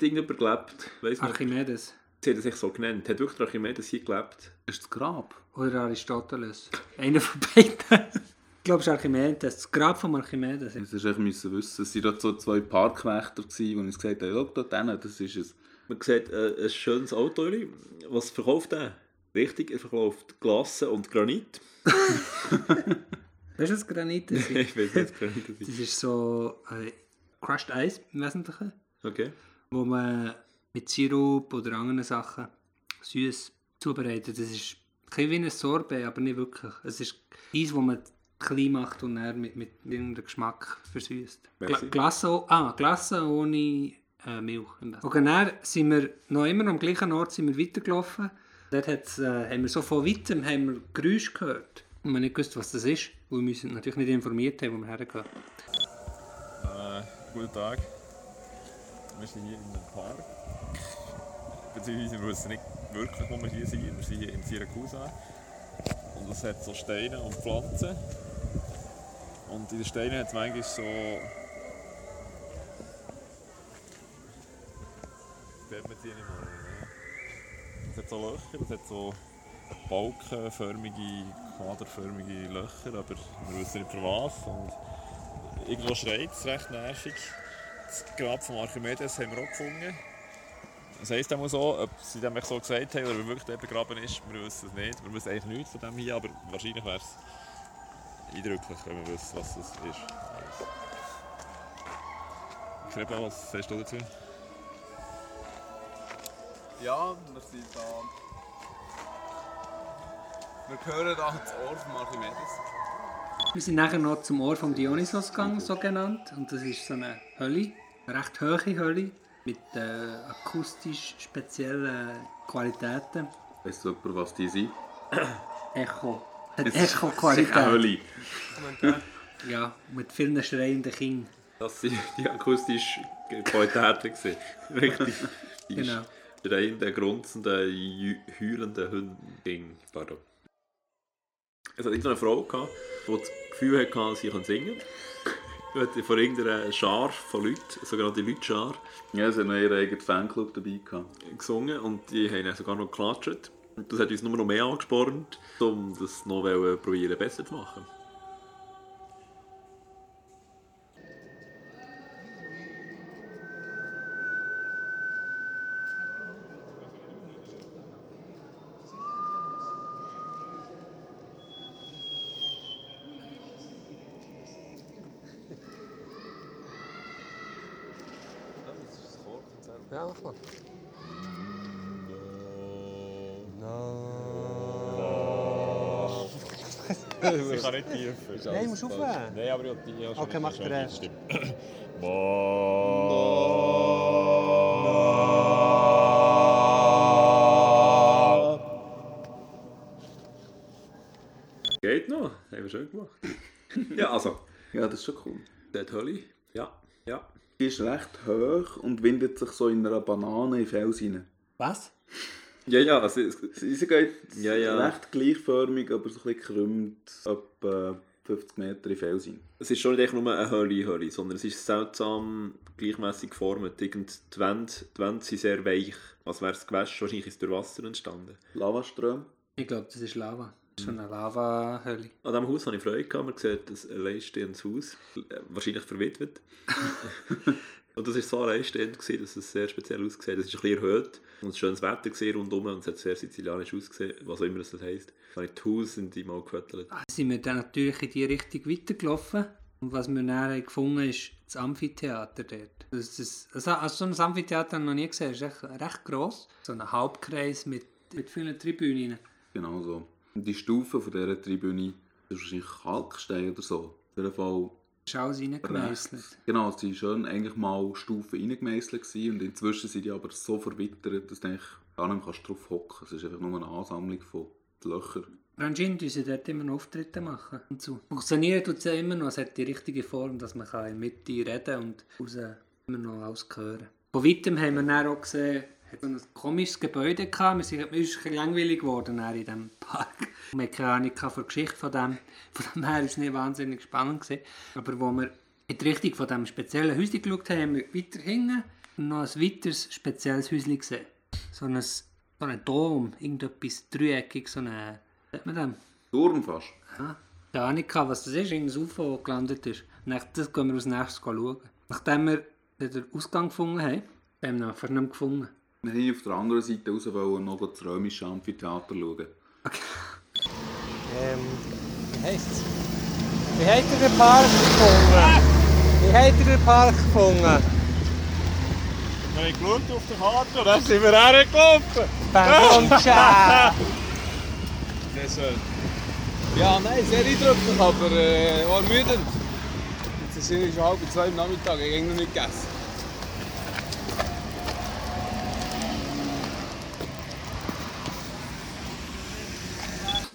irgendjemand gelebt. Weiss nicht. Archimedes Sie hat es sich so genannt. Hat wirklich Archimedes hier gelebt? Ist das Grab? oder Aristoteles. Einer von beiden. ich glaube, es ist Archimedes. Das Grab von Archimedes. Das ist echt müssen wissen. Es waren so zwei Parkwächter, die uns gesagt haben, schau dort hin, das ist es. Man sieht äh, ein schönes Auto. Was verkauft er? Richtig, er verkauft Glasse und Granit. Weißt du, was Granit ist? ich weiß nicht, was Granit ist. Das ist so äh, Crushed Eis im Wesentlichen, Okay. wo man mit Sirup oder anderen Sachen süß zubereitet. Das ist ein wie ein Sorbet, aber nicht wirklich. Es ist Eis, wo man klein macht und dann mit, mit irgendeinem Geschmack versüßt. Glasse, ah, Glasse ohne äh, Milch. Und dann sind wir noch immer am gleichen Ort sind wir weitergelaufen. Dort hat's, äh, haben wir so von weitem haben wir Geräusche gehört. Und wir nicht gewusst, was das ist, weil wir uns natürlich nicht informiert haben, wo wir hergehen. Äh, guten Tag. Wir sind hier in einem Park. Beziehungsweise wir wissen nicht wirklich, wo wir hier sind. Wir sind hier in Siracusa. Und es hat so Steine und Pflanzen. Und in den Steinen hat es manchmal so... Sieht man die nicht mehr. ne? Es hat so Löcher, es hat so balkenförmige, quaderförmige Löcher, aber wir wissen nicht für was. Und irgendwo schreit es recht nervig. Das Grab von Archimedes haben wir auch gefunden. Das heisst einmal so, ob sie echt so gesagt haben oder er wirklich dort begraben ist, wir wissen es nicht. Wir wissen eigentlich nichts von dem hier, aber wahrscheinlich wäre es eindrücklich, wenn man wüsste, was das ist. Kreba, was sagst du dazu? Ja, wir sind da. Wir hören da das Ohr von Archimedes. Wir sind nachher noch zum Ohr vom Dionysos gegangen, so genannt. Und das ist so eine Hölle, eine recht hohe Hölle mit äh, akustisch speziellen Qualitäten. Weißt du was die sind? Echo. Hat Es ist sicher eine Echo-Qualität. Hölle. Ja, mit vielen schreienden Kindern. Das waren die akustischen Qualitäten. gewesen. Richtig. Die Genau. schreienden, grunzenden, jü- heulenden Hunde. Pardon. Es hat irgendeine Frau gehabt, die das Gefühl hatte, sie kann singen. Sie hat von irgendeiner Schar von Leuten, sogenannte Leutschar, Ja, sie haben noch ihren eigenen Fanclub dabei gehabt. gesungen und die haben dann sogar noch geklatscht. Das hat uns nur noch mehr angespornt, um das noch probieren besser zu machen. Tiefer. Nein, musst aufhören. Nein, aber ich habe die... Okay, mach den Rest. Geht noch, haben wir schon gemacht. ja, also, Ja, das ist schon cool. die Hölle, ja, ja. Die ist recht hoch und windet sich so in einer Banane in den Fels rein. Was? Ja, ja, also, es, Sie geht Ja, ja. recht gleichförmig, aber so ein bisschen gekrümmt, etwa 50 Meter in den Fels rein. es ist schon nicht echt nur eine Hölle, Hölle, sondern es ist seltsam gleichmäßig geformt. Irgend die Wände, die Wände sind sehr weich, als wäre es gewaschen. Wahrscheinlich ist es durch Wasser entstanden. Lavaström. Ich glaube, das ist Lava. Das ist so eine Lava-Hölle. An diesem Haus habe ich Freude gehabt. Man sieht ein alleinstehendes Haus, äh, wahrscheinlich verwitwet. und das war so alleinstehend, gewesen, dass es sehr speziell aussieht. Es ist ein bisschen erhöht und es war schönes Wetter gewesen rundum und es hat sehr sizilianisch ausgesehen, was auch immer das heisst. Dann habe ich die mal gefüttert. Ah, sind wir dann natürlich in die Richtung weitergelaufen. Und was wir dann gefunden haben, ist das Amphitheater dort. Das ist, also, also so ein Amphitheater habe ich noch nie gesehen. Es ist echt, recht gross. So ein Halbkreis mit, mit vielen Tribünen. Genau so. Die Stufe von dieser Tribüne ist wahrscheinlich Kalkstein oder so. Auf jeden Fall Alles reingemeißelt. Genau, es waren schön eigentlich mal Stufen reingemeißelt und inzwischen sind die aber so verwittert, dass du eigentlich gar nicht mehr kannst drauf hocken Es ist einfach nur eine Ansammlung von Löchern. Anscheinend müssen dort immer noch Auftritte machen. Und so. Funktionieren tut es ja immer noch. Es hat die richtige Form, dass man kann in der Mitte reden und raus immer noch alles hören Von weitem haben wir dann auch gesehen, hat so ein komisches Gebäude gehabt. Wir sind, ein bisschen langweilig geworden in diesem Park. Wir hatten keine Ahnung von der Geschichte von dem. Von dem her war es nicht wahnsinnig spannend. Gewesen. Aber wo wir in die Richtung von diesem speziellen Häuschen geschaut haben, haben wir weiter hinten noch ein weiteres spezielles Häuschen gesehen. So ein, so ein Dom, irgendetwas dreieckig, so wie sagt man dem? Turm fast. Ja, keine Ahnung, was das ist, irgendein UFO das gelandet ist. Nach- das gehen wir als nächstes schauen. Nachdem wir den Ausgang gefunden haben, haben wir ihn fast nicht mehr gefunden. Wir wollten auf der anderen Seite raus wollen noch das römische Amphitheater schauen. Ähm, wie heisst's? Wie habt ihr den Park gefunden? Wie habt ihr den Park gefunden? Wir haben geschaut auf der Karte und dann sind wir hergelaufen. Bamcha! Sehr schön. Ja, nein, sehr eindrücklich, aber äh, ermüdend. Jetzt sind wir schon halb zwei am Nachmittag, ich habe noch nicht gegessen.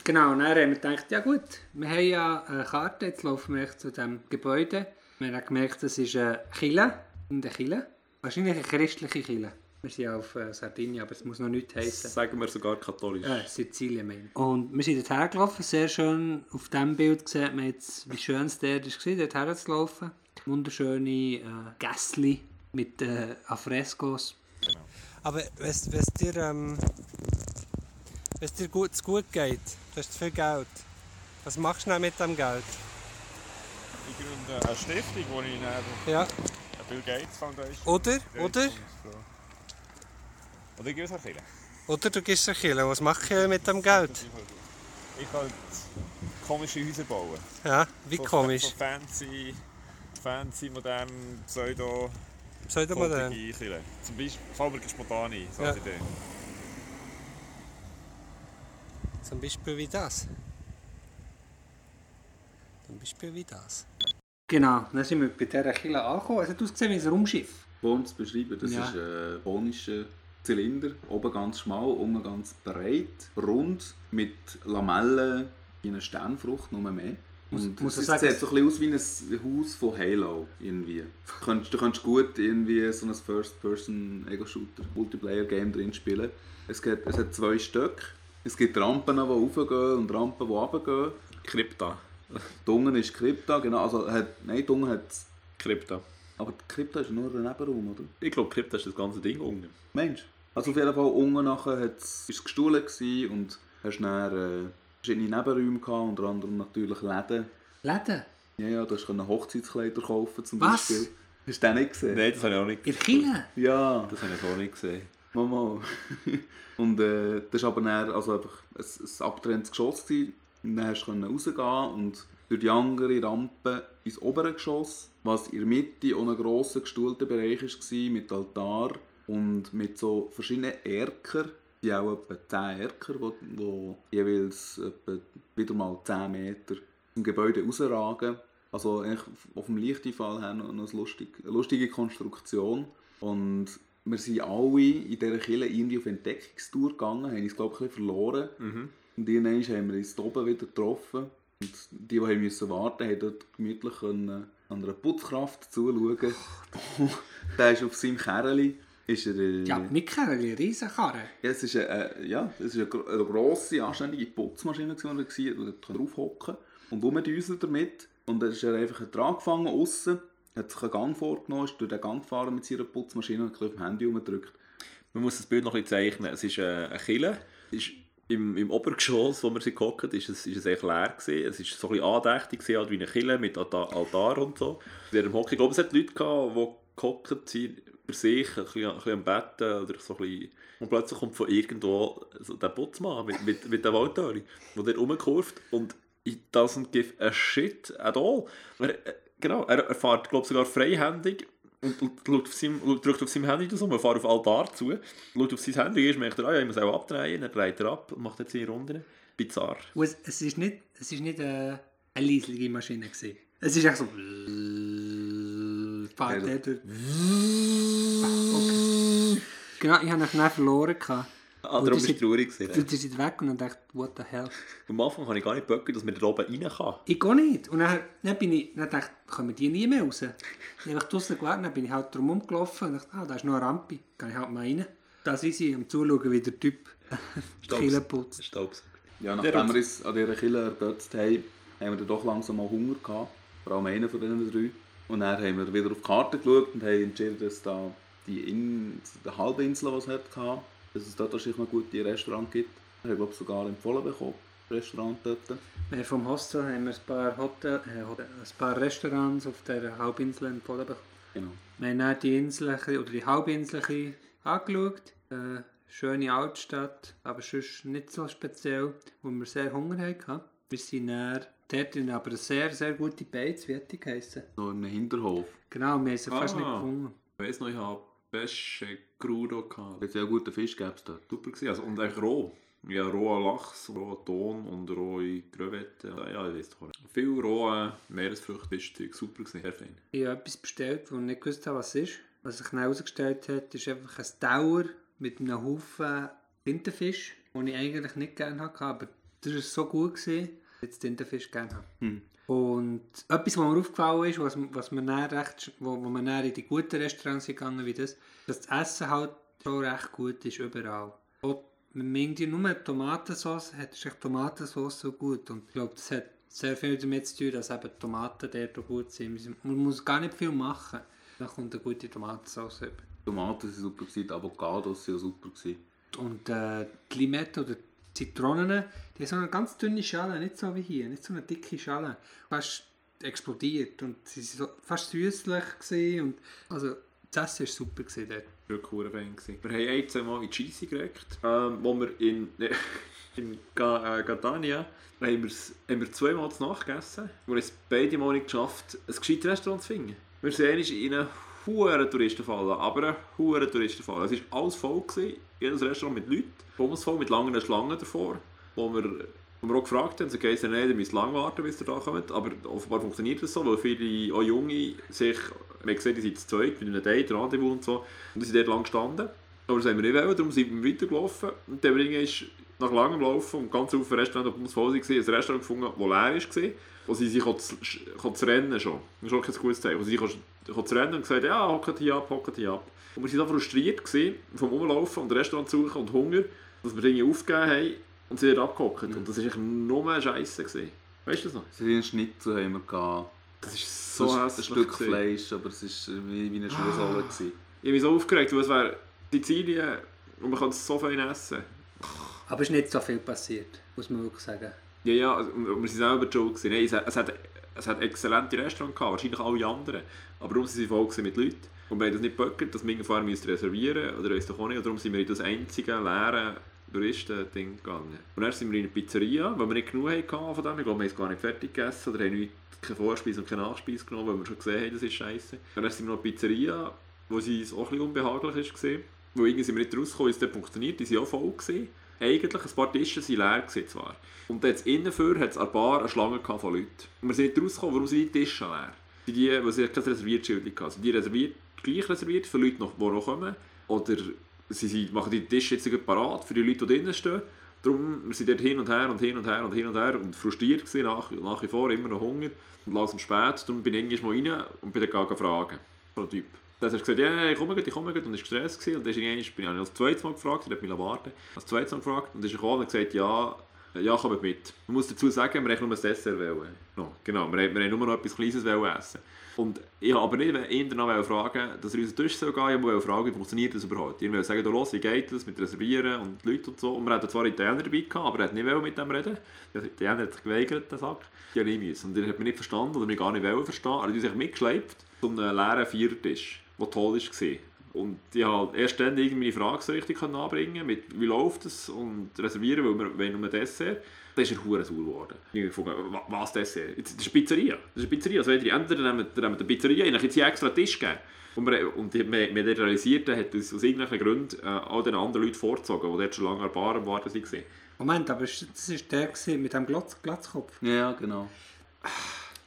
Genau, und dann haben wir gedacht, ja gut, wir haben ja eine Karte, jetzt laufen wir zu diesem Gebäude. Wir haben gemerkt, das ist eine Kille, eine Kille. Wahrscheinlich eine christliche Kille. Wir sind auf äh, Sardinien, aber es muss noch nichts heißen. Sagen wir sogar katholisch. Äh, Sizilien meine ich. Und wir sind dorthin gelaufen, sehr schön. Auf diesem Bild sieht man jetzt, wie schön es dort war, dorthin zu laufen. Wunderschöne äh, Gässli mit äh, Affrescos. Aber wenn es dir, ähm, wenn's dir gut, gut geht, du hast viel Geld, was machst du dann mit dem Geld? Ich gründe eine Stiftung, wo ich dann Ja. eine Bill Gates Foundation... Oder, oder. Oder ich gehe es auch killen. oder du gibst ein Kilo. Was mache ich mit dem Geld? Ich kann komische Häuser bauen. Ja, wie So- komisch. So fancy, fancy, modern, pseudo... Pseudomodern. Zum Beispiel Fabriken spontan ein, so Ja. Idee. Zum Beispiel wie das. Zum Beispiel wie das. Genau, dann sind wir bei dieser Kille angekommen. Es hat ausgesehen wie ein Raumschiff. Form zu beschreiben. Das Ja. ist ein konischer Zylinder, oben ganz schmal, unten ganz breit, rund, mit Lamellen wie eine Sternfrucht, nur mehr. Muss- Und muss es man sagen, sieht so ein bisschen aus wie ein Haus von Halo irgendwie. Du könntest, du könntest gut irgendwie so ein First-Person-Ego-Shooter-Multiplayer-Game drin spielen. Es, gibt, es hat zwei Stück. Es gibt Rampen, die raufgehen und Rampen, die runtergehen. Krypta. Die unten ist Krypta, genau. Also hat, nein, die unten hat Krypta. aber die Krypta ist nur ein Nebenraum, oder? Ich glaube, Krypta ist das ganze Ding unten. Mensch. Also auf jeden Fall unten nachher ist es gestohlen und hast dann äh, verschiedene Nebenräume gehabt, unter anderem natürlich Läden. Läden. Ja, ja, du konntest Hochzeitskleider kaufen zum Was? Beispiel. Hast du den nicht gesehen? Nein, das habe ich auch nicht In der Kille? Ja, Das habe ich auch nicht gesehen. Mama. und äh, das war aber dann also einfach ein, ein abgetrenntes Geschoss. Gewesen. Dann hast du rausgehen und durch die andere Rampe ins obere Geschoss, was in der Mitte auch ein grosser gestuhlter Bereich war, mit Altar und mit so verschiedenen Erker. Die auch etwa 10 Erker, die, die jeweils etwa wieder mal 10 Meter im Gebäude rausragen. Also eigentlich auf dem Lichteinfall her noch noch eine lustige, eine lustige Konstruktion. Und wir sind alle in dieser Kille irgendwie auf Entdeckungstour gegangen, haben uns glaube ich ein bisschen verloren. Und irgendwann haben wir uns da oben wieder getroffen. Und die, die haben müssen warten haben dort gemütlich an einer Putzkraft zuschauen. der ist auf seinem Kerli. Ist er, äh, Ja, nicht Kerl, eine Riesenkarre. ja, es ist eine, äh, ja, es ist eine, gro- eine grosse, anständige Putzmaschine, die er war, wo er drauf hocken und rumdüsen damit. Und dann ist er einfach dran gefangen, aussen, hat sich einen Gang vorgenommen, ist durch den Gang gefahren mit seiner Putzmaschine und hat ein auf dem Handy rumgedrückt. Man muss das Bild noch ein zeichnen. Es ist äh, eine Kille. Ist im, Im Obergeschoss, wo wir sie gehockt ist es, ist es echt leer gewesen. Es ist so ein andächtig gewesen, halt wie eine Kille mit Alta- Altar und so. In diesem Hockey, ich glaube, es hat Leute gehabt, die gehockt sind, für sich, ein bisschen, ein bisschen am Betten oder so ein bisschen. Und plötzlich kommt von irgendwo so der Putzmann mit, mit, mit der Waldtüre, der dort rumkurvt und it doesn't give a shit at all. Er, genau, er, er fährt, glaube sogar freihändig und, und schaut auf seinem, drückt auf seinem Handy das um, er fährt auf Altar zu, schaut auf sein Handy, ist merkt er, ah, ja, ich muss auch abdrehen, dann dreht er ab und macht jetzt seine Runden. Bizarr. Und es, es ist nicht, es ist nicht äh, eine leislige Maschine. Gewesen. Es ist echt so... Fahrt Ja. der durch... Okay. Genau, ich habe ihn verloren. gehabt. Ah, darum die bist du traurig gewesen. Die sind weg und dann dachte ich, what the hell. Am Anfang habe ich gar nicht böcken, dass man da oben rein kann. Ich gehe nicht. Und dann, dann bin ich, dann dachte ich, kommen die nie mehr raus. Dann habe ich draussen gewartet, dann bin ich halt drum rumgelaufen und dachte, ah, da ist noch eine Rampe. Kann ich halt mal rein. Da sind sie am Zuschauen, wie der Typ die Kille putzt. Staubs. Ja, nachdem wir uns an dieser Kille ergötzt haben, haben wir dann doch langsam mal Hunger gehabt. Vor allem einer von diesen drei. Und dann haben wir wieder auf die Karte geschaut und haben entschieden, dass da die, In die Halbinsel, die es hatte, dass es dort wahrscheinlich noch gute Restaurants gibt. Ich habe glaube sogar empfohlen bekommen, Restaurant dort. Wir vom Hostel haben wir ein paar, Hotel, äh, ein paar Restaurants auf der Halbinsel empfohlen bekommen. Genau. Wir haben dann die Insel oder die Halbinsel angeschaut. Äh, schöne Altstadt, aber sonst nicht so speziell, wo wir sehr Hunger hatten. Wir sind dann dort in aber eine sehr, sehr gute Beiz, wie hat die geheissen? So in einem Hinterhof. Genau, wir haben sie fast Ah. nicht gefunden. Ich weiss noch, ich habe Pesce Crudo gehabt. Jetzt ja guten Fisch gäbe es dort. Super gewesen. Also, und eigentlich roh. Ja, roher Lachs, roher Ton und rohe Crevetten. Ja, ich weiß doch nicht. Viel rohe Meeresfrüchte, Fischzeug. Super gewesen, sehr fein. Ich habe etwas bestellt, wo ich nicht gewusst habe, was es ist. Was sich herausgestellt hat, ist einfach ein Dauer mit einem Haufen Tintenfisch, den ich eigentlich nicht gerne hatte. Aber das war so gut, gewesen, dass ich den Tintenfisch gerne habe. Hm. Und etwas, was mir aufgefallen ist, was, was mir dann recht, wo, wo wir dann in die guten Restaurants sind gegangen wie das, dass das Essen halt schon recht gut ist überall. Wenn man irgendwie nur Tomatensauce hat, ist echt Tomatensauce so gut. Und ich glaube, das hat sehr viel damit zu tun, dass eben die Tomaten dort gut sind. Man muss gar nicht viel machen, dann kommt eine gute Tomatensauce Tomaten waren super, die Avocados waren super. Und äh, die Limette oder die Zitronen, die haben so eine ganz dünne Schale, nicht so wie hier, nicht so eine dicke Schale. Fast explodiert und sie waren so fast süßlich und also das Essen war super gewesen dort. wirklich ein Fan. gewesen. Wir haben ein, zwei Mal in Cheesy geregt, ähm, wo wir in, in Ga, äh, Catania haben, wir's- haben wir zweimal zu Nacht gegessen. Wir haben es beide Mal nicht geschafft, ein gescheites Restaurant zu finden. Wir sind in einen hohen Touristenfalle, aber hohen Touristenfalle. Es war alles voll, gewesen, jedes Restaurant mit Leuten, voll mit langen Schlangen davor, wo wir, wo wir auch gefragt haben, sie gesagt, nein, ihr müsst lang warten, bis ihr da kommt, aber offenbar funktioniert das so, weil viele, auch Junge, sich, haben gesehen, die sind zu zweit, mit einem Date, Rendezvous und so, und die sind dort lang gestanden. Aber das haben wir nicht wollen, darum sind wir weitergelaufen. Und dann ist nach langem Laufen und ganz viele Restaurants, die voll waren, ein Restaurant gefunden, das leer war, wo sie sich zu, zu rennen schon. Das ist auch kein gutes Zeichen. Wo sie sich zu rennen und gesagt ja, hockt hier ab, hockt hier ab. Und wir waren so frustriert gewesen, vom Umlaufen und Restaurant suchen und Hunger, dass wir Dinge aufgegeben haben und sie dort abgehockt. Und das war eigentlich nur Scheiße. Gewesen. Weißt du das noch? Sie haben einen Schnitzel haben wir gehabt. Das ist So so ein. Stück gewesen. Fleisch, aber es war wie, wie eine Schuhsohle. gewesen. Ich bin so aufgeregt, weil es wäre Sizilien und man kann es so fein essen. Aber es ist nicht so viel passiert, muss man wirklich sagen. Ja, ja, also, wir sind selber schuld. gewesen. Es, hat, es, hat, exzellente Restaurants gehabt, wahrscheinlich alle anderen. Aber darum sind sie voll mit Leuten. Und wir haben das nicht geböckert, dass wir irgendwann reservieren oder weiss doch auch nicht. Und darum sind wir in das einzige leere Touristen-Ding gegangen. Und dann sind wir in eine Pizzeria, weil wir nicht genug hatten von dem. Ich glaube, wir haben es gar nicht fertig gegessen oder haben nicht, keine Vorspeise und keine Nachspeise genommen, weil wir schon gesehen haben, das ist scheiße. Und dann sind wir noch in eine Pizzeria, wo es auch ein bisschen unbehaglich war. Wo irgendwie sind wir nicht rausgekommen, es funktioniert. Die waren auch voll. Gewesen. Eigentlich, ein paar Tische waren leer gewesen zwar. Und jetzt innenfür hat es an der Bar eine Schlange von Leuten. Und wir sind rausgekommen, warum sind die Tische leer? Sind die, weil sie kein Reserviertschild hatten. Sind die reserviert, gleich reserviert für Leute, die noch kommen? Oder sie, sie machen die Tische jetzt parat für die Leute, die drinnen stehen? Darum, wir sind dort hin und her und hin und her und hin und her und frustriert gewesen, nach, nach wie vor, immer noch Hunger und langsam spät. Darum bin ich irgendwann mal rein und bin dann fragen. Ein Typ. Dann hat er gesagt, ja, ich komme gleich, ich komme gleich und war gestresst. Gewesen. Und dann bin ich als zweites Mal gefragt, er hat mich warten Als zweites Mal gefragt und dann ist er gekommen und gesagt, ja, ja, kommt mit. Man muss dazu sagen, wir haben nur ein Dessert wollen. No, genau, wir, haben- haben nur noch etwas Kleines essen. Und ich habe aber nicht ihn danach fragen, dass er unseren Tisch soll gehen soll. Ich wollte fragen, wie funktioniert das überhaupt? Ich wollte sagen, du los, wie geht das mit Reservieren und Leuten und so. Und wir hatten zwar Italiener dabei gehabt, aber er hat nicht mit dem reden. Der Italiener hat sich geweigert, den Sack. Ja, nicht müssen. Und er hat mich nicht verstanden oder mich gar nicht verstehen. Er hat uns mitgeschleppt zu einem leeren Vierertisch, der toll war. Und ich habe erst dann irgendwie meine Frage so richtig können anbringen mit wie läuft es und reservieren, weil wir wollen nur ein Dessert. Dann ist er hure sauer geworden. Ich habe gefragt, «Wa- was Dessert? Das ist eine Pizzeria. Das ist eine Pizzeria. Also entweder nehmen wir nehmen wir die Pizzeria, ich habe jetzt hier extra Tisch gegeben. Und wir, und wir, realisiert, er hat uns aus irgendwelchen Gründen äh, all den anderen Leuten vorgezogen, die dort schon lange an der Bar am Warten waren. Moment, aber das war der mit dem Glotz Glatzkopf. Ja, genau.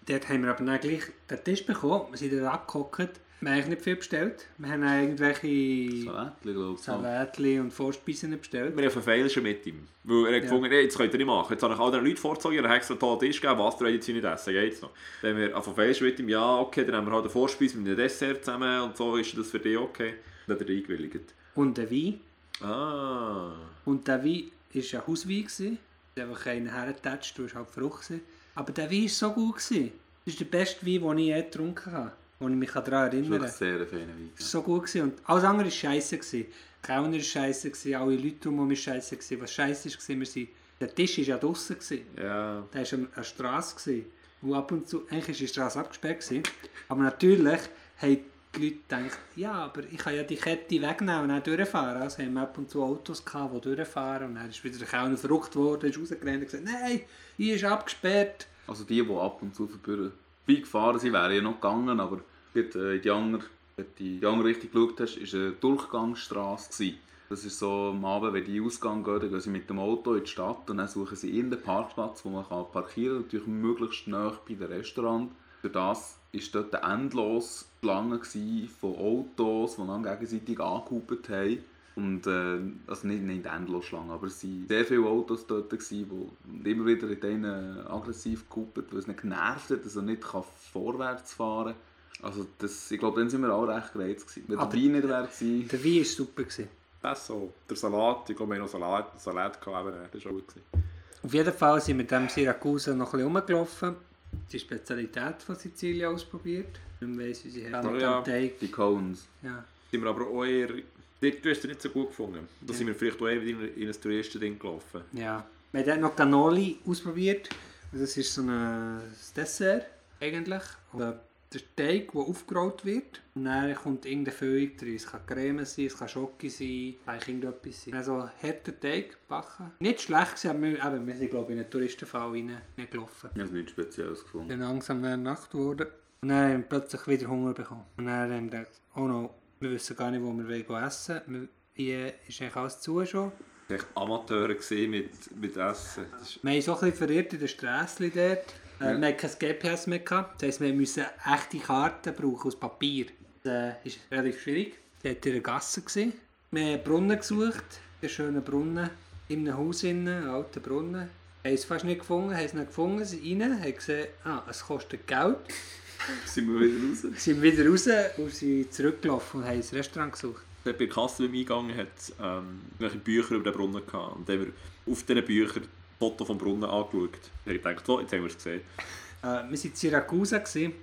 Dort haben wir aber dann gleich den Tisch bekommen, wir sind dort abgehockt. Wir haben eigentlich nicht viel bestellt. Wir haben irgendwelche Salätli, glaube ich. Salatli und Vorspeisen bestellt. Wir haben verfeilschen mit ihm. Weil er hat gefunden, nee, jetzt könnt ihr nicht machen. Jetzt habe ich all den Leuten vorgezogen, er hat extra einen tollen Tisch gegeben, was ihr jetzt nicht essen, geht's noch. Dann haben wir verfeilschen mit ihm, ja, okay, dann haben wir halt eine Vorspeise mit einem Dessert zusammen und so, ist das für dich okay? Dann hat er eingewilligt. Und der Wein. Ah. Und der Wein war ein Hauswein. einfach einen hergetatscht, du warst halt Frucht. gewesen. Aber der Wein war so gut. gewesen. Das ist der beste Wein, den ich je getrunken habe. Wo ich mich daran Das erinnere. war wirklich sehr feiner Wein. Das war so gut. Gewesen. Und alles andere war scheiße. Die Kellner war scheiße, alle Leute drumherum waren scheiße. gewesen. Was scheiße war, wir sind, der Tisch war ja draußen. gewesen. Ja. Der war der Straße. Und ab und zu, eigentlich war die Straße abgesperrt. gewesen. Aber natürlich haben die Leute gedacht, ja, aber ich kann ja die Kette wegnehmen und dann durchfahren. Also haben wir ab und zu Autos gehabt, die durchfahren. Und dann ist wieder der Kellner verrückt worden, ist rausgerannt und gesagt, nein, hier ist abgesperrt. Also die, die ab und zu vorbei gefahren sind, wären ja noch gegangen, aber dort, äh, in die andere, du in die andere Richtung geschaut hast, war eine Durchgangsstraße. Das ist so, am Abend, wenn die Ausgang gehen, dann gehen sie mit dem Auto in die Stadt und dann suchen sie irgendeinen Parkplatz, wo man parkieren kann, natürlich möglichst nah bei dem Restaurant. Für das war dort eine endlose Schlange von Autos, die dann gegenseitig angehupt haben. Und, äh, also nicht, nicht endlos Schlange, aber es waren sehr viele Autos dort, gewesen, die immer wieder in denen aggressiv gehupt, weil es nicht genervt hat, dass er nicht kann vorwärts fahren kann. Also das, ich glaube, dann sind wir auch recht gereizt gewesen. Wenn der Aber- Wein nicht wäre gewesen, Der Wein war super. Gewesen. Das so. Der Salat, ich glaube, wir noch Salat, Salat gehabt, aber das war auch gut. Gewesen. Auf jeden Fall sind wir mit dem Siracusa noch ein bisschen rumgelaufen. Die Spezialität von Sizilien ausprobiert. Ich weiss, wie sie haben. Mit ja. Die Cones. Ja. Sind wir aber auch eher... Du du hast es nicht so gut gefunden. Da sind wir vielleicht auch eher in in ein Touristending gelaufen. ja. Wir haben dann noch Cannoli ausprobiert. Und Das ist so ein Dessert eigentlich. Und der Teig, der aufgerollt wird. Und dann kommt irgendeine Füllung drin. Es kann Creme sein, es kann Schoki sein, eigentlich irgendetwas sein. Also harter Teig backen. Nicht schlecht gewesen, aber wir, eben, wir sind glaube ich in einen Touristenfall reingelaufen. Ich habe nichts Spezielles gefunden. Dann langsam wäre Nacht geworden. Und dann haben wir plötzlich wieder Hunger bekommen. Und dann haben wir gedacht, oh no, wir wissen gar nicht, wo wir essen wollen. Hier ist eigentlich alles zu schon. Amateure gewesen mit, mit Essen. Wir haben so ein bisschen verirrt in den Strässchen dort. Äh, Wir hatten kein GPS mehr. Gehabt. Das heisst, wir mussten echte Karten brauchen aus Papier. Das äh, ist relativ schwierig. Wir waren in der Gasse. Gewesen. Wir haben einen Brunnen gesucht, einen schönen Brunnen, in einem Haus, innen, einen alten Brunnen. Wir haben es fast nicht gefunden, haben es nicht gefunden, sind rein, haben gesehen, ah, es kostet Geld. sind wir wieder raus. sind wieder raus und sind zurückgelaufen und haben ein Restaurant gesucht. Bei der Kasse beim Eingang hat es ähm, Bücher über den Brunnen gehabt. Und dann haben wir auf diesen Büchern Foto vom Brunnen angeschaut. Habe ich gedacht, so, jetzt haben wir es gesehen. Äh, wir waren in Syrakusa, gewesen,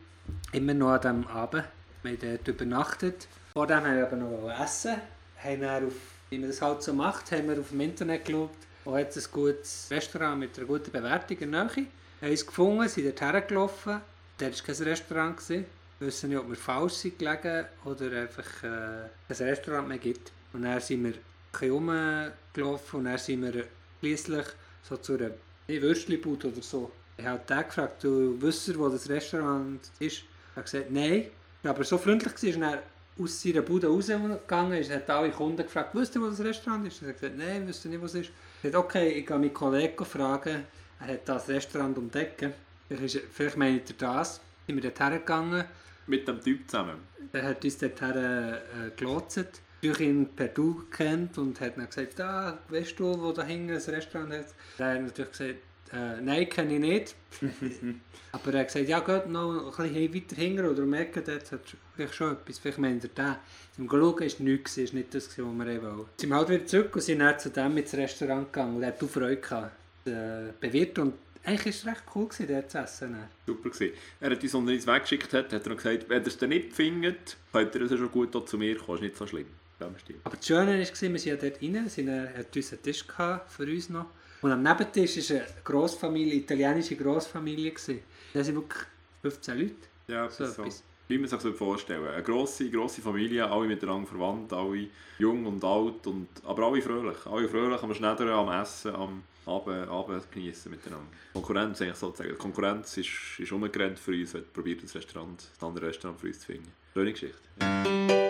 immer noch an diesem Abend. Wir haben dort übernachtet. Vor dem haben wir aber noch essen. Haben dann auf, wie man das halt so macht, haben wir auf dem Internet geschaut, wo hat ein gutes Restaurant mit einer guten Bewertung in der Nähe. Haben es gefunden, sind dort hergelaufen. Dort war kein Restaurant. Gewesen. Wir wissen nicht, ob wir falsch sind gelegen oder einfach äh, ein Restaurant mehr gibt. Und dann sind wir ein bisschen rumgelaufen und dann sind wir schliesslich so zu einer Würstchenbude oder so. Ich habe den gefragt, du wüsstest, wo das Restaurant ist. Er hat gesagt, nein. Er war aber so freundlich, gewesen, ist dann aus seiner Bude rausgegangen ist, hat alle Kunden gefragt, wisst ihr, wo das Restaurant ist? Er hat gesagt, nein, wüsste nicht, wo es ist. Er hat gesagt, okay, ich gehe meinen Kollegen fragen, er hat das Restaurant entdeckt. Vielleicht, meint er das. Sind wir dort hergegangen, Mit dem Typ zusammen. er hat uns dort her, äh, gelotset. Ich habe ihn per Du gekannt und hat dann gesagt, ah, weißt du, wo da hinten ein Restaurant hat? Er hat natürlich gesagt, äh, nein, kenne ich nicht. Aber er hat gesagt, ja, geht noch ein bisschen weiter hinten oder um Ecke, dort hat vielleicht schon etwas, vielleicht meint er den. Im Schauen war nichts, es war nicht das, was wir wollen. Dann sind wir halt wieder zurück und sind dann zu dem ins Restaurant gegangen und er hat auch Freude gehabt. Äh, bewirtet und eigentlich war es recht cool, gewesen, dort zu essen. dann. Super gewesen. Er hat uns, als er uns weggeschickt hat, hat er noch gesagt, wenn ihr es dann nicht findet, könnt ihr es ja schon gut zu mir kommen. Ist nicht so schlimm. Dem Stil. Aber das Schöne war, wir sind ja dort rein, sind, äh, hat uns einen Tisch gehabt für uns noch. Und am Nebentisch war eine Grossfamilie, italienische Grossfamilie. gewesen. Da sind wirklich 15 Leute. Ja, So so. etwas. Wie man sich das vorstellen Eine grosse, grosse Familie, alle miteinander verwandt, alle jung und alt, und, aber alle fröhlich. Alle fröhlich am Schneidern, am Essen, am Abend, Abend genießen miteinander. Konkurrenz eigentlich sozusagen. Die Konkurrenz ist, ist umgerannt für uns, hat probiert, das Restaurant, das andere Restaurant für uns zu finden. Schöne Geschichte.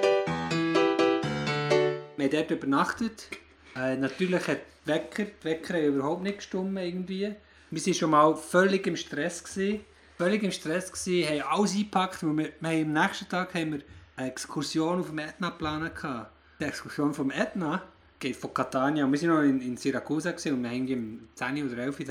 Wir haben dort übernachtet. Äh, natürlich hat die Wecker, die Wecker überhaupt nicht gestummt irgendwie. Wir waren schon mal völlig im Stress. Gewesen. Völlig im Stress gewesen, haben alles eingepackt. Wir, wir haben, am nächsten Tag haben wir eine Exkursion auf dem Etna geplant. Die Exkursion vom Etna geht von Catania. Wir waren noch in, in gewesen, und wir haben um 10 oder 11 Uhr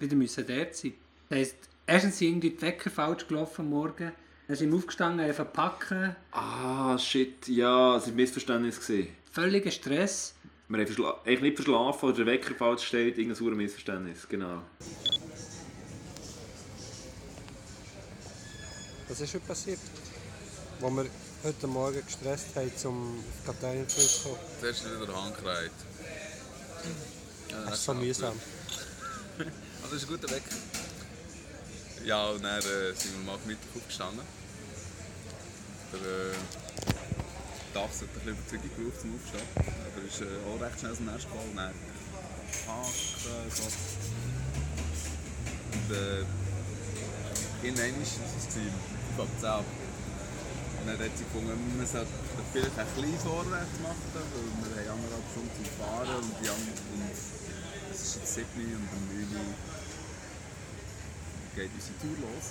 wieder müssen dort sein. Das heisst, erstens sind die Wecker falsch gelaufen am Morgen. Dann sind wir aufgestanden, einfach packen. Ah, shit, ja, es war ein Missverständnis. Gewesen. Völliger Stress. Wir haben verschla eigentlich nicht verschlafen oder der Wecker falsch steht, irgendein sauer Missverständnis, genau. Was ist heute passiert? Wo wir heute Morgen gestresst haben, um auf Katalien zurückzukommen. Zuerst wieder der Handkreid. Ja, Das ist so mühsam. Also, das ist ein guter Weg. Ja, und dann äh, sind wir mal Mittag aufgestanden. Der äh, Dachs hat ein bisschen Überzeugung gebraucht zum Aufstehen. Aber er ist äh, auch recht schnell zum Nest gefallen. Dann Haken, so. Und äh, irgendwann ist es, ich glaube 10 ab. Und dann hat sie gefunden, wir sollten vielleicht ein bisschen vorwärts machen, weil wir haben anderthalb Stunden zum Fahren und, die anderen, und es ist jetzt 7 Uhr und um 9 Uhr geht unsere Tour los.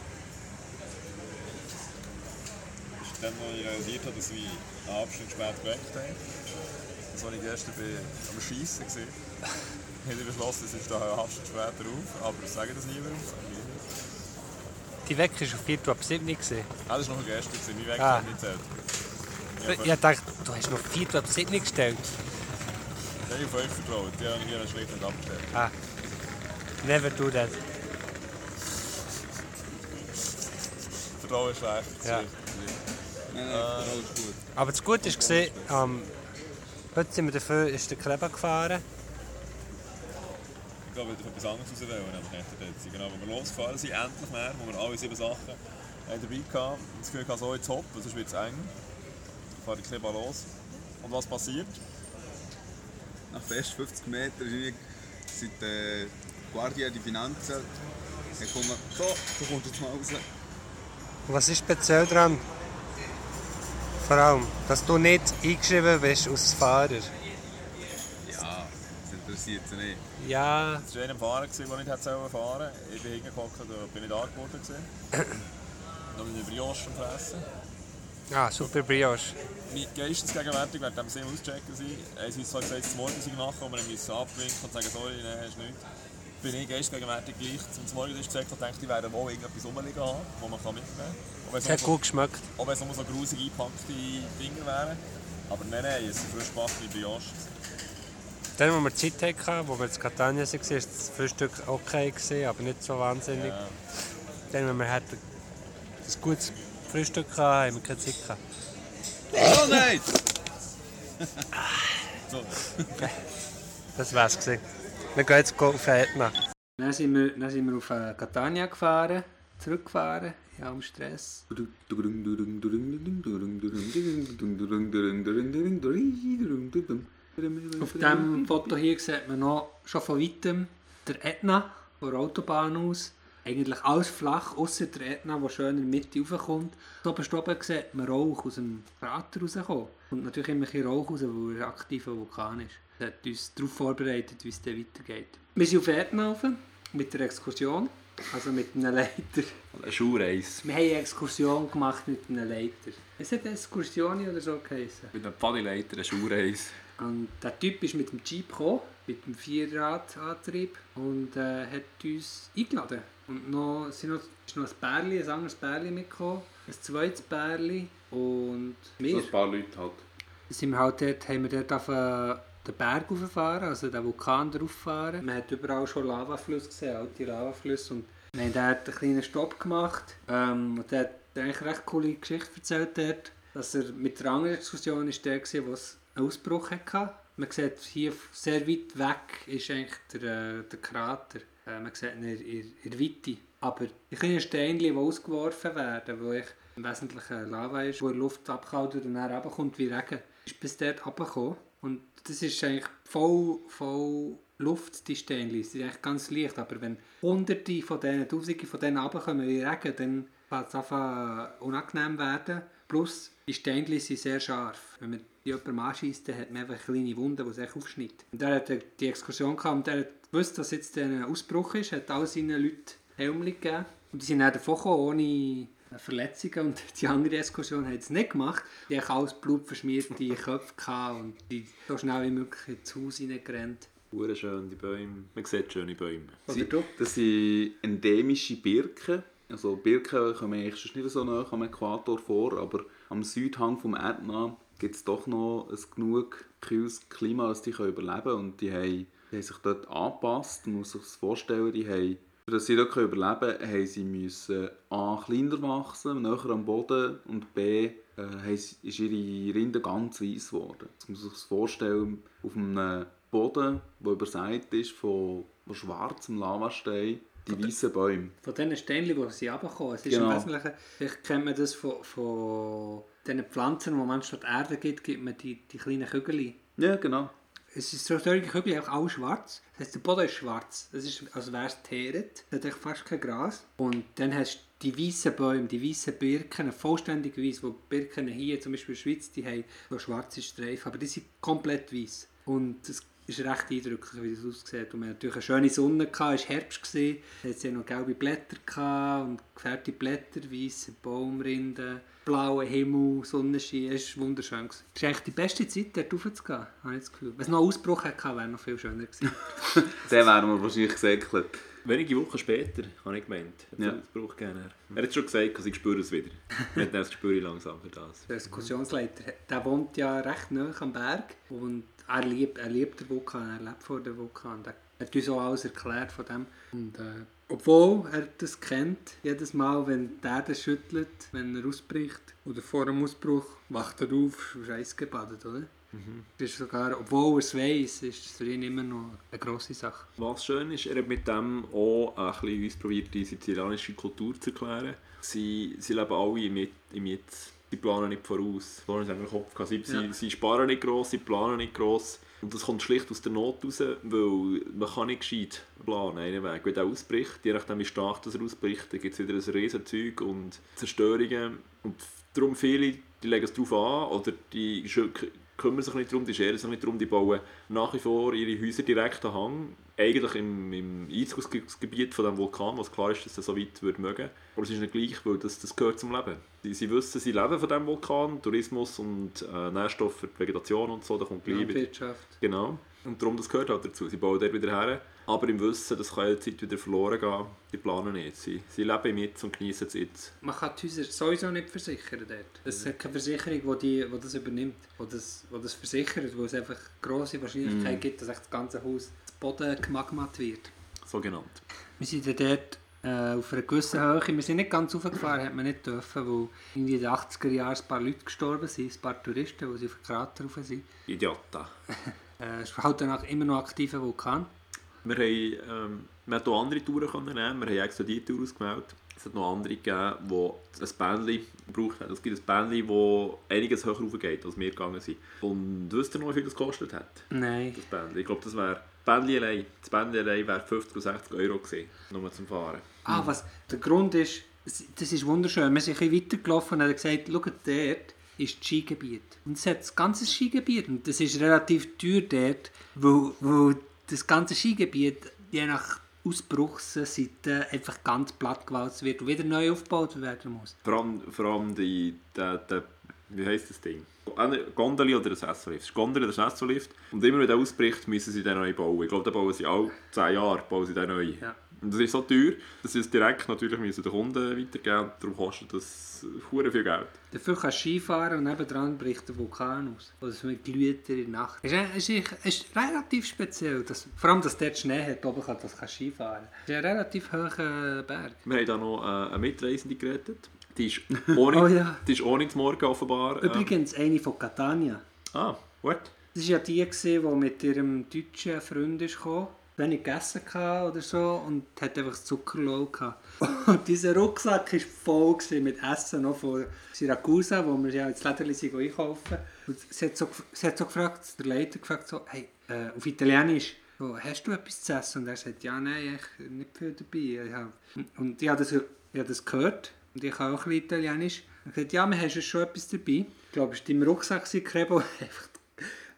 Ist dann, als ich realisiert habe, dass wir eine halbe Stunde spät geweckt haben. Das war ich gestern bei, am Schiessen. gewesen. habe ich beschlossen, es ist da eine halbe Stunde später auf, aber ich sage das niemandem. sage ich nicht. Die Wecker war auf 4 ab 7 gesehen. Ah, das war noch gestern, gewesen. mein Weg Ah. ah. nicht zählt. Ich dachte, du hast noch vier auf Sydney gestellt. Ich habe auf euch vertraut. Die habe ich hier schlecht nicht abgestellt. Ah. Never do that. Vertrauen ist schlecht. Ja. Nein, nein, alles gut. Aber das Gute ist gesehen, ähm, heute sind wir dafür, ist der Kleber gefahren. Ich glaube, ich etwas anderes auswählen, nämlich dort. Genau, wo wir losgefahren sind, endlich mehr, wo wir alle sieben Sachen haben dabei hatten. Und das Gefühl, ich so jetzt hopp, sonst wird es eng. Ich fahre die Kleber los. Und was passiert? Nach fast 50 Metern sind äh, Guardia die Finanzen. Ich komme, so, du kommst jetzt mal raus. Was ist speziell daran? Vor allem, dass du nicht eingeschrieben bist als Fahrer. Ja, das interessiert sie nicht. Ja, Es war einer Fahren, gewesen, der nicht hätte fahren sollen. Ich bin hingehockt und bin nicht angeboten. Noch eine Brioche am Fressen. ah, super Brioche. Mein geistesgegenwärtig, während wir im Auschecken haben sie uns zwar gesagt, zum Morgen machen und wir müssen abwinken und sagen, sorry, nein, hast nichts. Bin ich geistesgegenwärtig gleich zum Morgen gesagt und dachte, ich werde wohl irgendetwas rumliegen haben, das man kann mitnehmen kann. Es hat gut geschmeckt. wenn es nur so grusig eingepackte Dinge wären. Aber nein, nein, es sind frisch gebackene Brioche. Dann, wo wir Zeit hatten, wo wir in Catania waren, war das Frühstück okay, gewesen, aber nicht so wahnsinnig. Ja. Dann, wenn wir hatten ein gutes Frühstück hatten, haben wir keine Zeit gehabt. Oh nein! So, Das wär's gewesen. Wir gehen jetzt auf Etna. Dann sind wir, dann sind wir auf äh, Catania gefahren, zurückgefahren, in allem Stress. Auf diesem Foto hier sieht man noch schon von weitem der Etna von der Autobahn aus. Eigentlich alles flach, außer der Etna, der schön in der Mitte raufkommt. Oben oben sieht man Rauch aus dem Krater rauskommen. Und natürlich immer ein bisschen Rauch raus, weil er ein aktiver Vulkan ist. Das hat uns darauf vorbereitet, wie es dann weitergeht. Wir sind auf rauf, mit der Exkursion, also mit einem Leiter. Eine Schuhreise. Wir haben eine Exkursion gemacht mit einem Leiter. Es hat Exkursion oder so geheißen. Mit einem Pfadileiter, eine Schuhreise. Und der Typ ist mit dem Jeep gekommen, mit dem Vierradantrieb und äh, hat uns eingeladen. Und noch, sind noch, ist noch ein Pärchen, ein anderes Pärchen mitgekommen, ein zweites Pärchen und So wir. ein paar Leute halt. Sind wir halt dort, haben wir dort auf äh, den Berg raufgefahren, also den Vulkan drauf fahren. Man hat überall schon Lavaflüsse gesehen, alte Lavaflüsse. Und wir haben dort einen kleinen Stopp gemacht. Ähm, und der hat eigentlich eine recht coole Geschichte erzählt dort, dass er mit der anderen Exkursion ist der es einen Ausbruch hatte. Man sieht hier sehr weit weg ist eigentlich der, äh, der Krater. Äh, man sieht ihn in, in, der Weite. Aber die kleinen Steine, die ausgeworfen werden, wo ich im Wesentlichen Lava ist, wo die Luft abgehauen und dann runterkommt wie Regen, ist bis dort runtergekommen. Das ist eigentlich voll, voll Luft, die Steine. Sie sind eigentlich ganz leicht, aber wenn hunderte von denen, tausende von denen runterkommen wie Regen, dann kann es einfach unangenehm werden. Plus, die Steine sind sehr scharf. Wenn man die jemandem anschießt, dann hat man einfach eine kleine Wunde, die sich aufschneidet. Und der hat die Exkursion gehabt und der hat dass jetzt ein Ausbruch ist, hat all seinen Leuten Helm gegeben. Und die sind dann davon gekommen, ohne Verletzungen. Und die andere Exkursion hat es nicht gemacht. Die hatten alles blutverschmierte Köpfe gehabt und die so schnell wie möglich ins Haus reingerannt. Hure schön, die Bäume. Man sieht schöne Bäume. Du? Das sind endemische Birken. Also Birken kommen eigentlich nicht so nah am Äquator vor, aber am Südhang vom Ätna gibt es doch noch ein genug kühles Klima, dass die können überleben können. Und die haben, die haben sich dort angepasst. Man muss sich das vorstellen, die haben, dass sie können überleben können, haben sie müssen A. kleiner wachsen, näher am Boden und B. Äh, ist ihre Rinde ganz weiss geworden. Jetzt muss man sich vorstellen, auf einem Boden, der übersät ist von, von schwarzem Lavastein, die weißen Bäume. Von diesen Steinen, die sie runterkommen. Es ist Genau. im Wesentlichen, vielleicht kennt man das von, von diesen Pflanzen, wo man statt Erde gibt, gibt man die, die kleinen Kügel. Ja, genau. Es ist so solche Kügel einfach alles schwarz. Das heisst, der Boden ist schwarz. Das ist, als wäre es teeret. Es hat fast kein Gras. Und dann hast du die weißen Bäume, die weißen Birken, vollständig weiß. Wo Birken hier, zum Beispiel in der Schweiz, die haben so schwarze Streifen. Aber die sind komplett weiß. Und es ist recht eindrücklich, wie das aussieht. Und wir hatten natürlich eine schöne Sonne, gehabt, es war Herbst. gewesen. Es hatte noch gelbe Blätter gehabt und gefärbte Blätter, weiße Baumrinden, blauer Himmel, Sonnenschein. Es war wunderschön. gewesen. Es ist eigentlich die beste Zeit, dort raufzugehen, habe ich das Gefühl. Wenn es noch einen Ausbruch hätte, wäre es noch viel schöner gewesen. Dann wären wir wahrscheinlich gesäckelt. Wenige Wochen später, habe ich gemeint, hat es Ja. einen Ausbruch gegeben. Er hat schon gesagt, dass ich spüre es wieder. Das spüre ich langsam für das. Der Exkursionsleiter, der wohnt ja recht nah am Berg und er liebt, er liebt den Vulkan, er lebt vor dem Vulkan. Er hat uns auch alles erklärt von dem. Und, äh, obwohl er das kennt, jedes Mal, wenn der Erde schüttelt, wenn er ausbricht oder vor dem Ausbruch, wacht er auf, ist eisgebadet, oder? Das ist sogar, obwohl er es weiss, ist es für ihn immer noch eine grosse Sache. Was schön ist, er hat mit dem auch ein bisschen uns probiert, die sizilianische Kultur zu erklären. Sie, sie leben alle im, im Jetzt. Sie planen nicht voraus. Wir im Kopf gehabt, sie, Ja. sie sparen nicht gross, sie planen nicht gross. Und das kommt schlicht aus der Not raus, weil man kann nicht gescheit planen, einen Weg. Wenn der ausbricht, je nachdem wie stark das ausbricht, dann gibt es wieder ein Riesenzeug und Zerstörungen. Und darum viele, die legen es darauf an oder die kümmern sich nicht darum, die scheren sich nicht darum, die bauen nach wie vor ihre Häuser direkt am Hang. Eigentlich im, im Einzugsgebiet von dem Vulkan, was klar ist, dass er so weit würde mögen. Aber es ist nicht gleich, weil das, das gehört zum Leben. Sie, sie wissen, sie leben von dem Vulkan, Tourismus und äh, Nährstoffe für die Vegetation und so, da kommt gleich wieder. Landwirtschaft. Genau. Und darum, das gehört halt dazu. Sie bauen dort wieder her. Aber im Wissen, das kann jederzeit wieder verloren gehen. Die planen nicht. Sie, sie leben im Jetzt und genießen es jetzt. Man kann die Häuser sowieso nicht versichern dort. Es hat keine Versicherung, die, die, die das übernimmt, die das, die das versichert, wo es einfach grosse Wahrscheinlichkeit gibt, dass echt das ganze Haus Boden gemagmat wird. So genannt. Wir sind dann dort äh, auf einer gewissen Höhe, wir sind nicht ganz hochgefahren, hat man nicht dürfen, weil irgendwie in den 80er Jahren ein paar Leute gestorben sind, ein paar Touristen, die auf den Krater rauf sind. Idioten. Äh, es ist halt dann auch immer noch aktiver Vulkan. Wir, haben, ähm, wir haben auch andere Touren können nehmen. Wir haben extra diese Tour ausgewählt. Es hat noch andere gegeben, die ein Bändchen gebraucht haben. Es gibt ein Bändchen, das einiges höher raufgeht, als wir gegangen sind. Und wisst ihr noch, wie viel das gekostet hat? Nein. Das Bändchen? Ich glaube, das wäre... Bändchen allein. Das Bändchen allein wäre 50 oder 60 Euro gewesen, nur zum Fahren. Ah, was der Grund ist, das ist wunderschön. Wir sind ein bisschen weitergelaufen und haben gesagt, schaut, dort ist das Skigebiet. Und es hat das ganze Skigebiet. Und das ist relativ teuer dort, weil, weil das ganze Skigebiet je nach Ausbruchsseite einfach ganz platt gewalzt wird und wieder neu aufgebaut werden muss. Vor allem, vor allem die, der, der, wie heisst das Ding? Eine Gondeli oder ein Sessellift. Es ist oder Sessellift. Und immer wenn der ausbricht, müssen sie den neu bauen. Ich glaube, den bauen sie alle 10 Jahre bauen sie den neu. Ja. Und das ist so teuer, dass sie es direkt natürlich müssen den Kunden weitergeben Darum kostet das hure viel Geld. Dafür kannst du Skifahren und nebenan bricht der Vulkan aus. Oder so mit glüht er in der Nacht. Es ist, es ist, es ist relativ speziell. Dass, vor allem, dass dort Schnee hat, oben kann das kannst Skifahren. Es ist ein relativ hoher Berg. Wir haben da noch äh, eine Mitreisende gerettet. Die ist ohne, Oh ja. die ist ohne zu morgen offenbar. ähm, Übrigens eine von Catania. ah, gut. Das war ja die, die mit ihrem deutschen Freund gekommen wenig gegessen hatte oder so und hat einfach Zuckerloh gehabt. Und dieser Rucksack war voll mit Essen noch von Siracusa, wo wir ja ins Läderli einkaufen. Und sie hat so, sie hat so gefragt, der Leiter gefragt so, hey, äh, auf Italienisch, so, hast du etwas zu essen? Und er sagt, ja, nein, ich nicht viel dabei. Und ich habe das, ich habe das gehört und ich kann auch ein bisschen Italienisch. Und ich gesagt, ja, wir haben schon etwas dabei. Ich glaube, es war im Rucksack, Krebo, einfach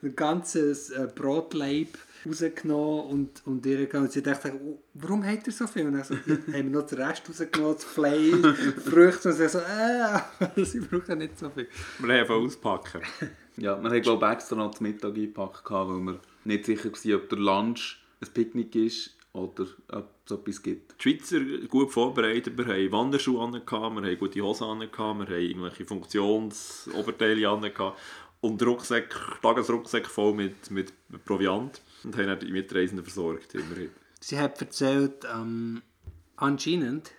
ein ganzes äh, Brotleib rausgenommen und, und ihr und sie dachte, oh, warum hat er so viel? Und dann so, haben wir noch den Rest rausgenommen, das Fleisch, Früchte und sie so, äh, sie braucht ja nicht so viel. Wir haben einfach auspacken. Ja, wir haben glaube ich extra noch zum Mittag eingepackt, weil wir nicht sicher waren, ob der Lunch ein Picknick ist oder ob es etwas gibt. Die Schweizer gut vorbereitet. Wir haben Wanderschuhe an, wir haben gute Hosen an, wir haben irgendwelche Funktionsoberteile an und Rucksack, Tagesrucksack voll mit, mit Proviant und haben die Mitreisenden versorgt. Immerhin. Sie hat erzählt, ähm, anscheinend,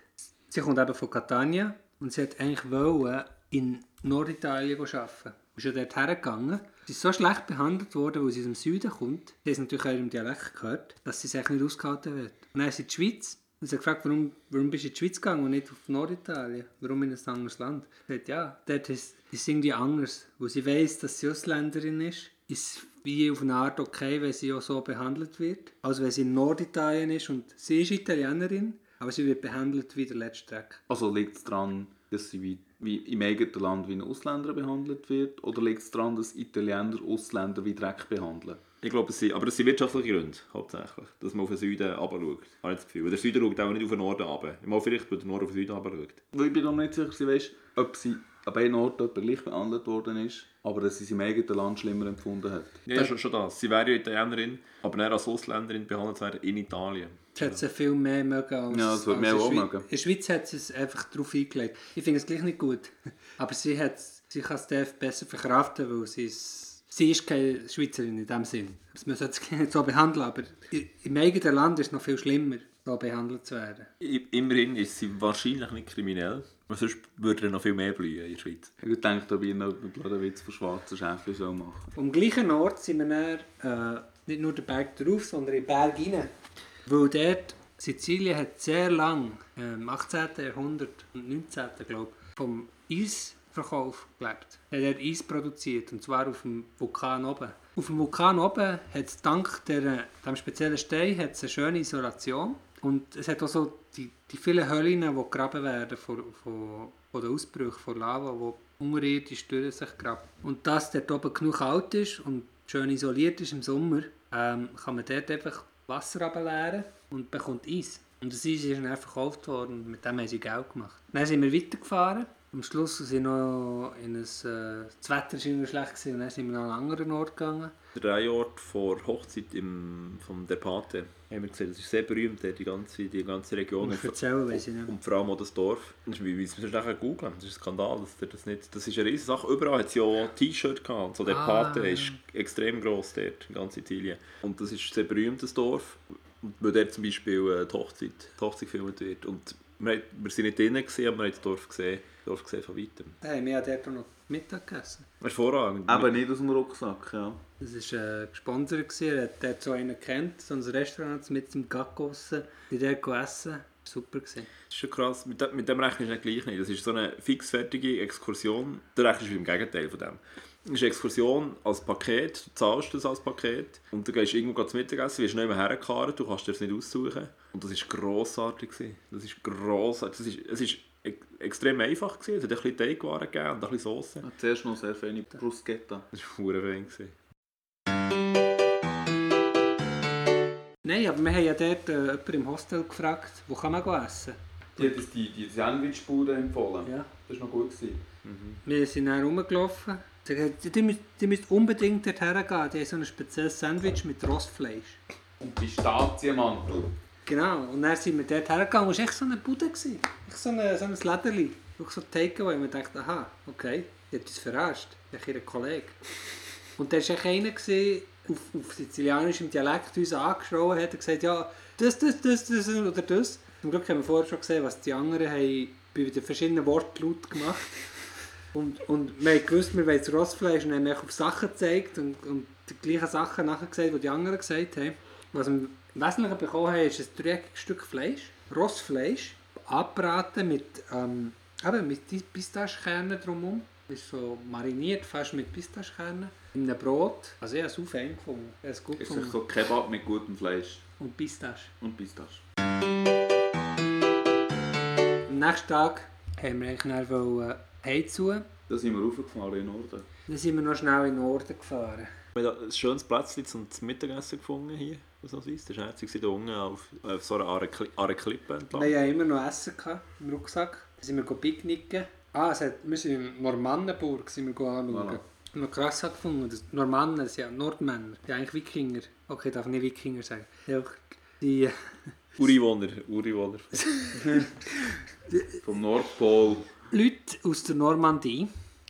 sie kommt eben von Catania und sie hat eigentlich wollen in Norditalien arbeiten. Sie ist ja dort hergegangen. Sie ist so schlecht behandelt worden, weil sie aus dem Süden kommt. Sie hat natürlich auch ihrem Dialekt gehört, dass sie sich nicht ausgehalten wird. Und dann ist sie in die Schweiz und sie hat gefragt, warum, warum bist du in die Schweiz gegangen und nicht auf Norditalien? Warum in ein anderes Land? Sie hat ja, dort ist es irgendwie anders. Wo sie weiss, dass sie Ausländerin ist, ist wie auf eine Art okay, wenn sie auch so behandelt wird. Also wenn sie in Norditalien ist und sie ist Italienerin, aber sie wird behandelt wie der letzte Dreck. Also liegt es daran, dass sie wie, wie im eigenen Land wie ein Ausländer behandelt wird? Oder liegt es daran, dass Italiener Ausländer wie Dreck behandeln? Ich glaube, es sind, aber es sind wirtschaftliche Gründe, hauptsächlich. Dass man auf den Süden runter schaut. Habe ich das Gefühl. Weil Der Süden schaut auch nicht auf den Norden runter. Mal vielleicht, weil der Norden auf den Süden runter schaut. Weil ich bin noch nicht sicher, ob sie an beiden Orten gleich behandelt worden ist, aber dass sie es im eigenen Land schlimmer empfunden hat. Ja, schon, schon das. Sie wäre ja Italienerin, aber dann als Ausländerin behandelt werden in Italien. Das hat sie viel mehr mögen als, Ja, das mir in auch mögen. In der Schweiz hat sie es einfach darauf eingelegt. Ich finde es gleich nicht gut. Aber sie, hat, sie kann es besser verkraften, weil sie ist, sie ist keine Schweizerin in dem Sinn. Man sollte sie nicht so behandeln, aber im eigenen Land ist es noch viel schlimmer, so behandelt zu werden. Immerhin ist sie wahrscheinlich nicht kriminell, sonst würde er noch viel mehr blühen in der Schweiz. Ich denke, ob ich noch einen Witz von schwarzen Schäfchen soll machen Am gleichen Ort sind wir dann, äh, nicht nur den Berg drauf, sondern im Berg rein. Weil dort, Sizilien hat sehr lang, äh, im 18. Jahrhundert und 19. glaube ich, vom Eisverkauf gelebt. Er hat dort Eis produziert, und zwar auf dem Vulkan oben. Auf dem Vulkan oben hat es dank der, dem speziellen Stein hat es eine schöne Isolation. Und es hat auch so die, die vielen Höhlen, die gegraben werden von, von, von den Ausbrüchen von Lava, die unterirdisch durch sich graben. Und dass dort oben genug kalt ist und schön isoliert ist im Sommer, ähm, kann man dort einfach Wasser runterleeren und bekommt Eis. Und das Eis ist dann verkauft worden und mit dem haben sie Geld gemacht. Dann sind wir weitergefahren. Am Schluss sind wir noch in ein, äh, das Wetter war immer schlecht gewesen, und dann sind wir noch an einen anderen Ort gegangen. Der Drehort vor Hochzeit im, vom Der Pate haben wir gesehen, das ist sehr berühmt, die ganze, die ganze Region. Musst erzählen, weiss ich nicht. Und vor allem auch das Dorf. Das wie es nachher googeln. Das ist ein Skandal. Dass das, nicht, das ist eine riesige Sache. Überall hat es ja T-Shirt gehabt. So der Ah, Pate ist extrem gross dort in ganz Sizilien. Und das ist ein sehr berühmtes Dorf. Und Weil dort zum Beispiel äh, die Hochzeit, die Hochzeit gefilmt wird. Und wir, haben- wir sind nicht drinnen, gewesen, aber wir haben das Dorf gesehen, Dorf gesehen von weitem. Haben wir ja dort noch Mittag gegessen. Hervorragend. Eben nicht aus dem Rucksack, ja. Das war äh, gesponsert, gewesen. er hat dort so einen kennt, so ein Restaurant mit dem Gacko aussen. Die dort essen. Super gewesen. Das ist schon krass. Mit dem, mit dem rechnest du nicht gleich nicht. Das ist so eine fixfertige Exkursion. Da rechnest du im Gegenteil von dem. Das ist eine Exkursion als Paket. Du zahlst das als Paket. Und du gehst irgendwo zum Mittagessen, wirst nicht mehr hergekarrt, du kannst dir das nicht aussuchen. Und das war grossartig. Das ist grossartig. Das ist, es ist e- extrem einfach. Gewesen. Es hat ein bisschen Teigwaren gegeben und ein bisschen Sauce. Und Zuerst noch sehr feine Bruschetta. Das war fein. gewesen. Nein, aber wir haben ja dort äh, jemanden im Hostel gefragt, wo kann man gehen essen? Die hat uns die, die Sandwichbude empfohlen. Ja. Das war noch gut. Gewesen. Wir sind dann rumgelaufen. Sie haben gesagt, die müsst, die müsst unbedingt dort hergehen. Die haben so ein spezielles Sandwich mit Rostfleisch. Und Pistazienmantel. Genau, und dann sind wir dort hergegangen. Es war echt so eine Bude. Echt so, eine, so ein Lederli. Auch so ein Takeaway. Und wir dachten, aha, okay, die hat uns verarscht. Ich ihr Kollege. Und da war echt einer, gewesen, auf, auf sizilianischem Dialekt uns angeschrien hat und gesagt, ja, das, das, das, das oder das. Zum Glück haben wir vorher schon gesehen, was die anderen haben bei den verschiedenen Worten gemacht und, und wir gewusst, wir wollen das Rostfleisch und haben auf Sachen gezeigt und, und die gleichen Sachen nachher gesagt, die die anderen gesagt haben. Was wir im Wesentlichen bekommen haben, ist ein dreieckiges Stück Fleisch, Rostfleisch, angebraten mit, ähm, eben mit Pistaschenkernen drumherum. Ist so mariniert, fast mit Pistaschenkernen. In einem Brot. Also ich habe es fein gefunden. Habe es gut Ist gefunden. so Kebab mit gutem Fleisch. Und Pistache. Und Pistache. Am nächsten Tag haben wir eigentlich dann heimzu. Da sind wir raufgefahren in den Norden. Dann sind wir noch schnell in den Norden gefahren. Wir haben ein schönes Plätzchen zum zum Mittagessen gefunden hier. Was noch ist. Das war herzig hier unten auf, auf so einer Kli- Art Klippe entlang. Wir hatten immer noch Essen gehabt, im Rucksack. Dann sind wir go picknicken. Ah, es hat, wir sind in Normannenburg sind wir go anschauen. Voilà. Noch krass habe gefunden, dass die Normannen, das sind ja Nordmänner, die eigentlich Wikinger. Okay, ich darf nicht Wikinger sagen. Die, Ureinwohner. Ureinwohner. Vom Nordpol. Leute aus der Normandie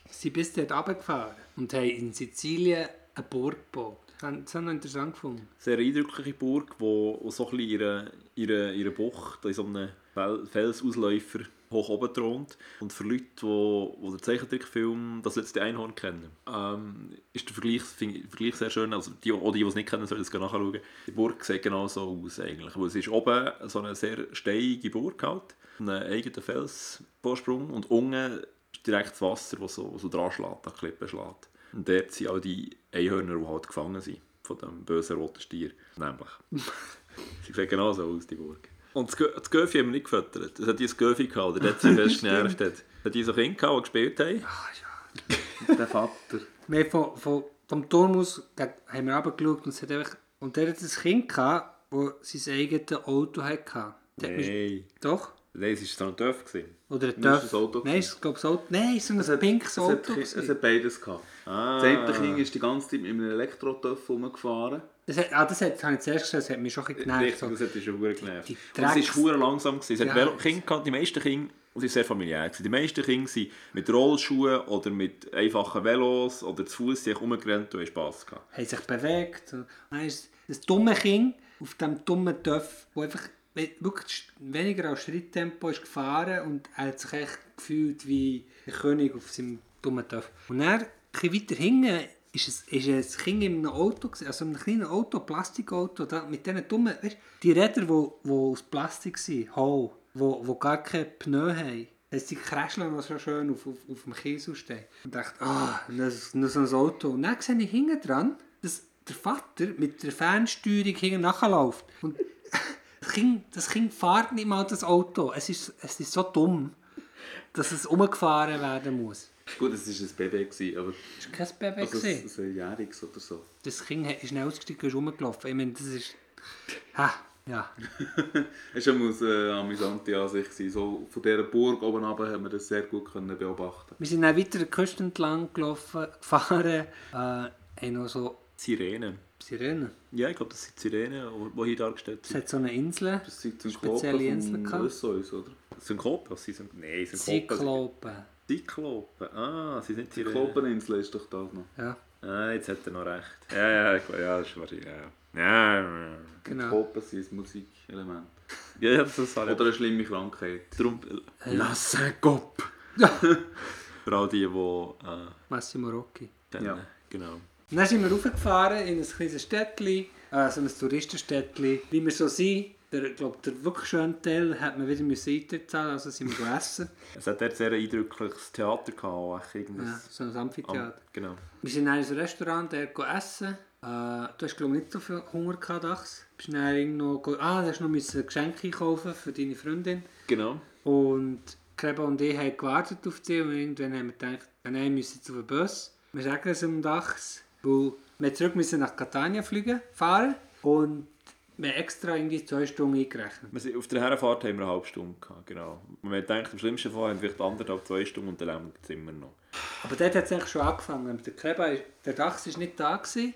sind bis dort runtergefahren und haben in Sizilien eine Burg gebaut. Das habe ich interessant gefunden. Sehr eindrückliche Burg, die so ein ihre, ihre, ihre Bucht in so einem Fel- Felsausläufer hoch oben thront. Und für Leute, die, den Zeichentrickfilm «Das letzte Einhorn» kennen, ähm, ist der Vergleich, ich, Vergleich sehr schön. Also die, auch die, die es nicht kennen, sollen es nachschauen. Die Burg sieht genau so aus eigentlich. Weil es ist oben so eine sehr steinige Burg halt, einen eigenen Felsvorsprung und unten direkt das Wasser, das so, so dran schlägt, an die Klippe schlägt. Und dort sind auch die Einhörner, die halt gefangen sind von dem bösen roten Stier. Nämlich. Sie sehen genau so aus, die Burg. Und das Gö- das Göfi haben wir nicht gefüttert. Es hat dieses Göfi gehabt, oder dort sich fest genervt hat. Hat diese Kinder gehabt, die gespielt haben. Der Vater. Wir von, von, vom Turm aus da haben wir runtergeschaut und es hat einfach... Und der hat ein Kind gehabt, das sein eigenes Auto hatte. Der Nein. Doch? Nein, es war so ein gewesen. Oder ein Auto Nein, glaube, das Auto. Nein, so ein pinkes es, hat, Auto. es hat beides gehabt. Ah. Das eine Kind ist die ganze Zeit mit einem Elektrotöff rumgefahren. Das, hat, ah, das, hat, das habe ich zuerst gesagt, das hat mich schon ein bisschen genervt. Richtig, das hat dich schon genervt. Die Und es war langsam. Gewesen. Es hat Ja. Kinder gehabt, die meisten Kinder, und waren sehr familiär. Gewesen. Die meisten Kinder sind mit Rollschuhen oder mit einfachen Velos oder zu Fuß sich rumgerannt und haben Spass gehabt. haben sich bewegt. Und dann ist das dumme Kind auf dem dummen Töff, wo einfach wirklich weniger als Schritttempo ist gefahren und er hat sich echt gefühlt wie der König auf seinem dummen Töff. Und dann, ein weiter hinten, ist es, ist ein Kind in einem Auto, also in einem kleinen Auto, Plastikauto, da, mit diesen dummen, weißt, die Räder, die wo, wo aus Plastik sind, Hau, wo, wo gar keine Pneu haben. Es sind noch so schön auf, auf, auf dem Kiesel stehen. Und dachte, ah, das nur so ein Auto. Und dann sehe ich hinten dran, dass der Vater mit der Fernsteuerung hinten nachläuft. Und das kind, das kind fährt nicht mal das Auto. Es ist, es ist so dumm, dass es umgefahren werden muss. Gut, es war ein Baby, gewesen, aber Das war kein Baby. also gewesen. ein, ein Jähriges oder so. das Kind ist schnell ausgestiegen und ist rumgelaufen. Ich meine, das ist... Ha, ja. Es war eine amüsante Ansicht. So, von dieser Burg oben runter haben wir das sehr gut können beobachten Wir sind dann weiter die Küste entlang gelaufen, gefahren. Äh, haben noch so Sirenen. Sirenen. Ja, ich glaube, das sind Sirenen, die hier dargestellt Es sind. hat so eine Insel. Das sind zum Spezielle Inseln von gehabt? Odysseus, oder? Synkopen? Was sind Nein, Synkopen. Zyklopen. Zyklopen. Ah, sie sind Die Sirenen. Klopeninsel ist doch das noch. Ja, Ah, jetzt hat er noch recht. Ja, ja, ich ja, das ist wahrscheinlich. Ja, ja, ja. Genau. Klopen sind ein Musikelement. ja, ja das ist halt. Oder eine schlimme Krankheit. Darum. La Syncope. Für all die, die. Äh, Massimo Rocchi. kennen. Ja. Genau. Und dann sind wir raufgefahren in ein kleines Städtchen, äh, so ein Touristenstädtchen. Wie wir so sind, der, glaub, der wirklich schöne Teil hat man wieder müssen Eintritt zahlen, also sind wir essen. Es hat dort sehr ein eindrückliches Theater gehabt. Irgendwas. Ja, so ein Amphitheater. Am- Genau. Wir sind in einem Restaurant, go essen. Äh, du hast glaube ich nicht so viel Hunger gehabt, Dachs. Bist dann irgendwo, ah, du hast noch müssen Geschenke kaufen für deine Freundin. Genau. Und Kreba und ich haben gewartet auf dich und irgendwann haben wir gedacht, nein, wir müssen jetzt auf den Bus. Wir sagen es am Dachs, weil wir zurück müssen nach Catania fliegen, fahren und wir extra irgendwie zwei Stunden eingerechnet. Wir sind, auf der Herrenfahrt haben wir eine halbe Stunde gehabt, genau. Und wir denken, am schlimmsten Fall haben wir vielleicht anderthalb, zwei Stunden und dann es immer noch. Aber dort hat es eigentlich schon angefangen. Der ist- der Dachs war nicht da. Gewesen.